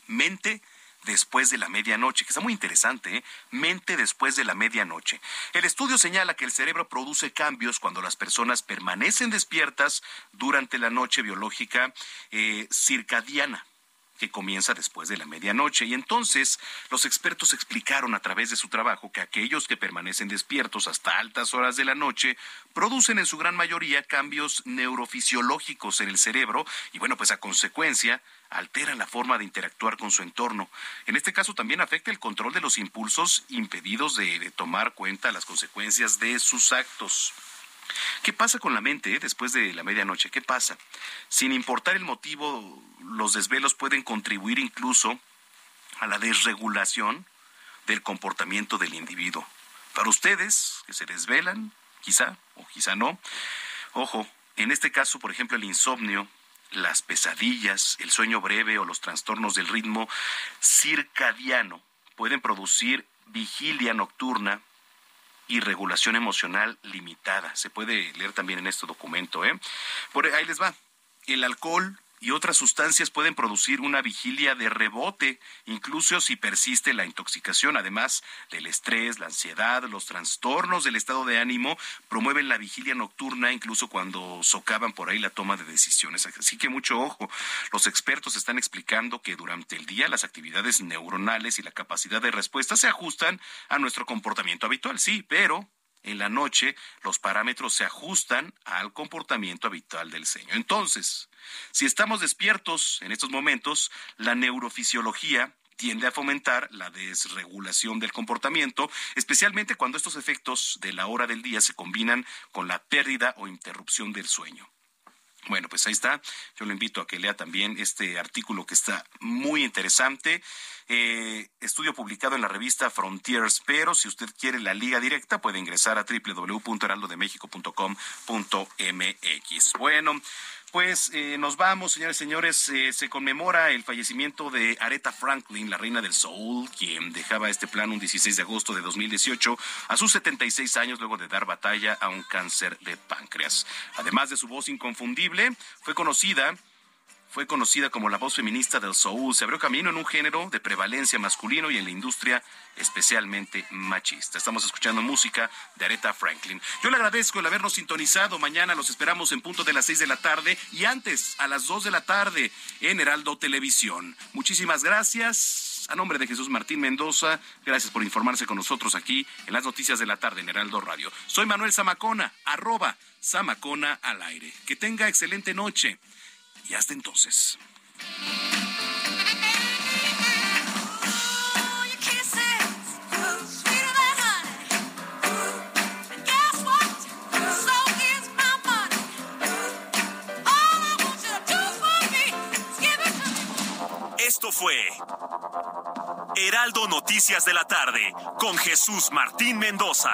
mente después de la medianoche, que está muy interesante, ¿eh? mente después de la medianoche. El estudio señala que el cerebro produce cambios cuando las personas permanecen despiertas durante la noche biológica eh, circadiana que comienza después de la medianoche. Y entonces los expertos explicaron a través de su trabajo que aquellos que permanecen despiertos hasta altas horas de la noche producen en su gran mayoría cambios neurofisiológicos en el cerebro y bueno, pues a consecuencia alteran la forma de interactuar con su entorno. En este caso también afecta el control de los impulsos impedidos de, de tomar cuenta las consecuencias de sus actos. ¿Qué pasa con la mente eh, después de la medianoche? ¿Qué pasa? Sin importar el motivo, los desvelos pueden contribuir incluso a la desregulación del comportamiento del individuo. Para ustedes, que se desvelan, quizá o quizá no, ojo, en este caso, por ejemplo, el insomnio, las pesadillas, el sueño breve o los trastornos del ritmo circadiano pueden producir vigilia nocturna y regulación emocional limitada. Se puede leer también en este documento. ¿eh? Por ahí les va. El alcohol y otras sustancias pueden producir una vigilia de rebote, incluso si persiste la intoxicación. Además del estrés, la ansiedad, los trastornos del estado de ánimo promueven la vigilia nocturna, incluso cuando socavan por ahí la toma de decisiones. Así que mucho ojo. Los expertos están explicando que durante el día las actividades neuronales y la capacidad de respuesta se ajustan a nuestro comportamiento habitual, sí, pero en la noche los parámetros se ajustan al comportamiento habitual del sueño. Entonces, si estamos despiertos en estos momentos, la neurofisiología tiende a fomentar la desregulación del comportamiento, especialmente cuando estos efectos de la hora del día se combinan con la pérdida o interrupción del sueño. Bueno, pues ahí está. Yo lo invito a que lea también este artículo que está muy interesante. Eh, estudio publicado en la revista Frontiers, pero si usted quiere la liga directa puede ingresar a www.heraldodemexico.com.mx. Bueno, pues nos vamos, señores y señores. Eh, se conmemora el fallecimiento de Aretha Franklin, la reina del soul, quien dejaba este plan un 16 de agosto de 2018 a sus 76 años luego de dar batalla a un cáncer de páncreas. Además de su voz inconfundible, fue conocida fue conocida como la voz feminista del soul. Se abrió camino en un género de prevalencia masculino y en la industria especialmente machista. Estamos escuchando música de Aretha Franklin. Yo le agradezco el habernos sintonizado. Mañana los esperamos en punto de las seis de la tarde y antes a las dos de la tarde en Heraldo Televisión. Muchísimas gracias. A nombre de Jesús Martín Mendoza, gracias por informarse con nosotros aquí en las noticias de la tarde en Heraldo Radio. Soy Manuel Zamacona, arroba Zamacona al aire. Que tenga excelente noche y hasta entonces. Esto fue Heraldo Noticias de la tarde con Jesús Martín Mendoza.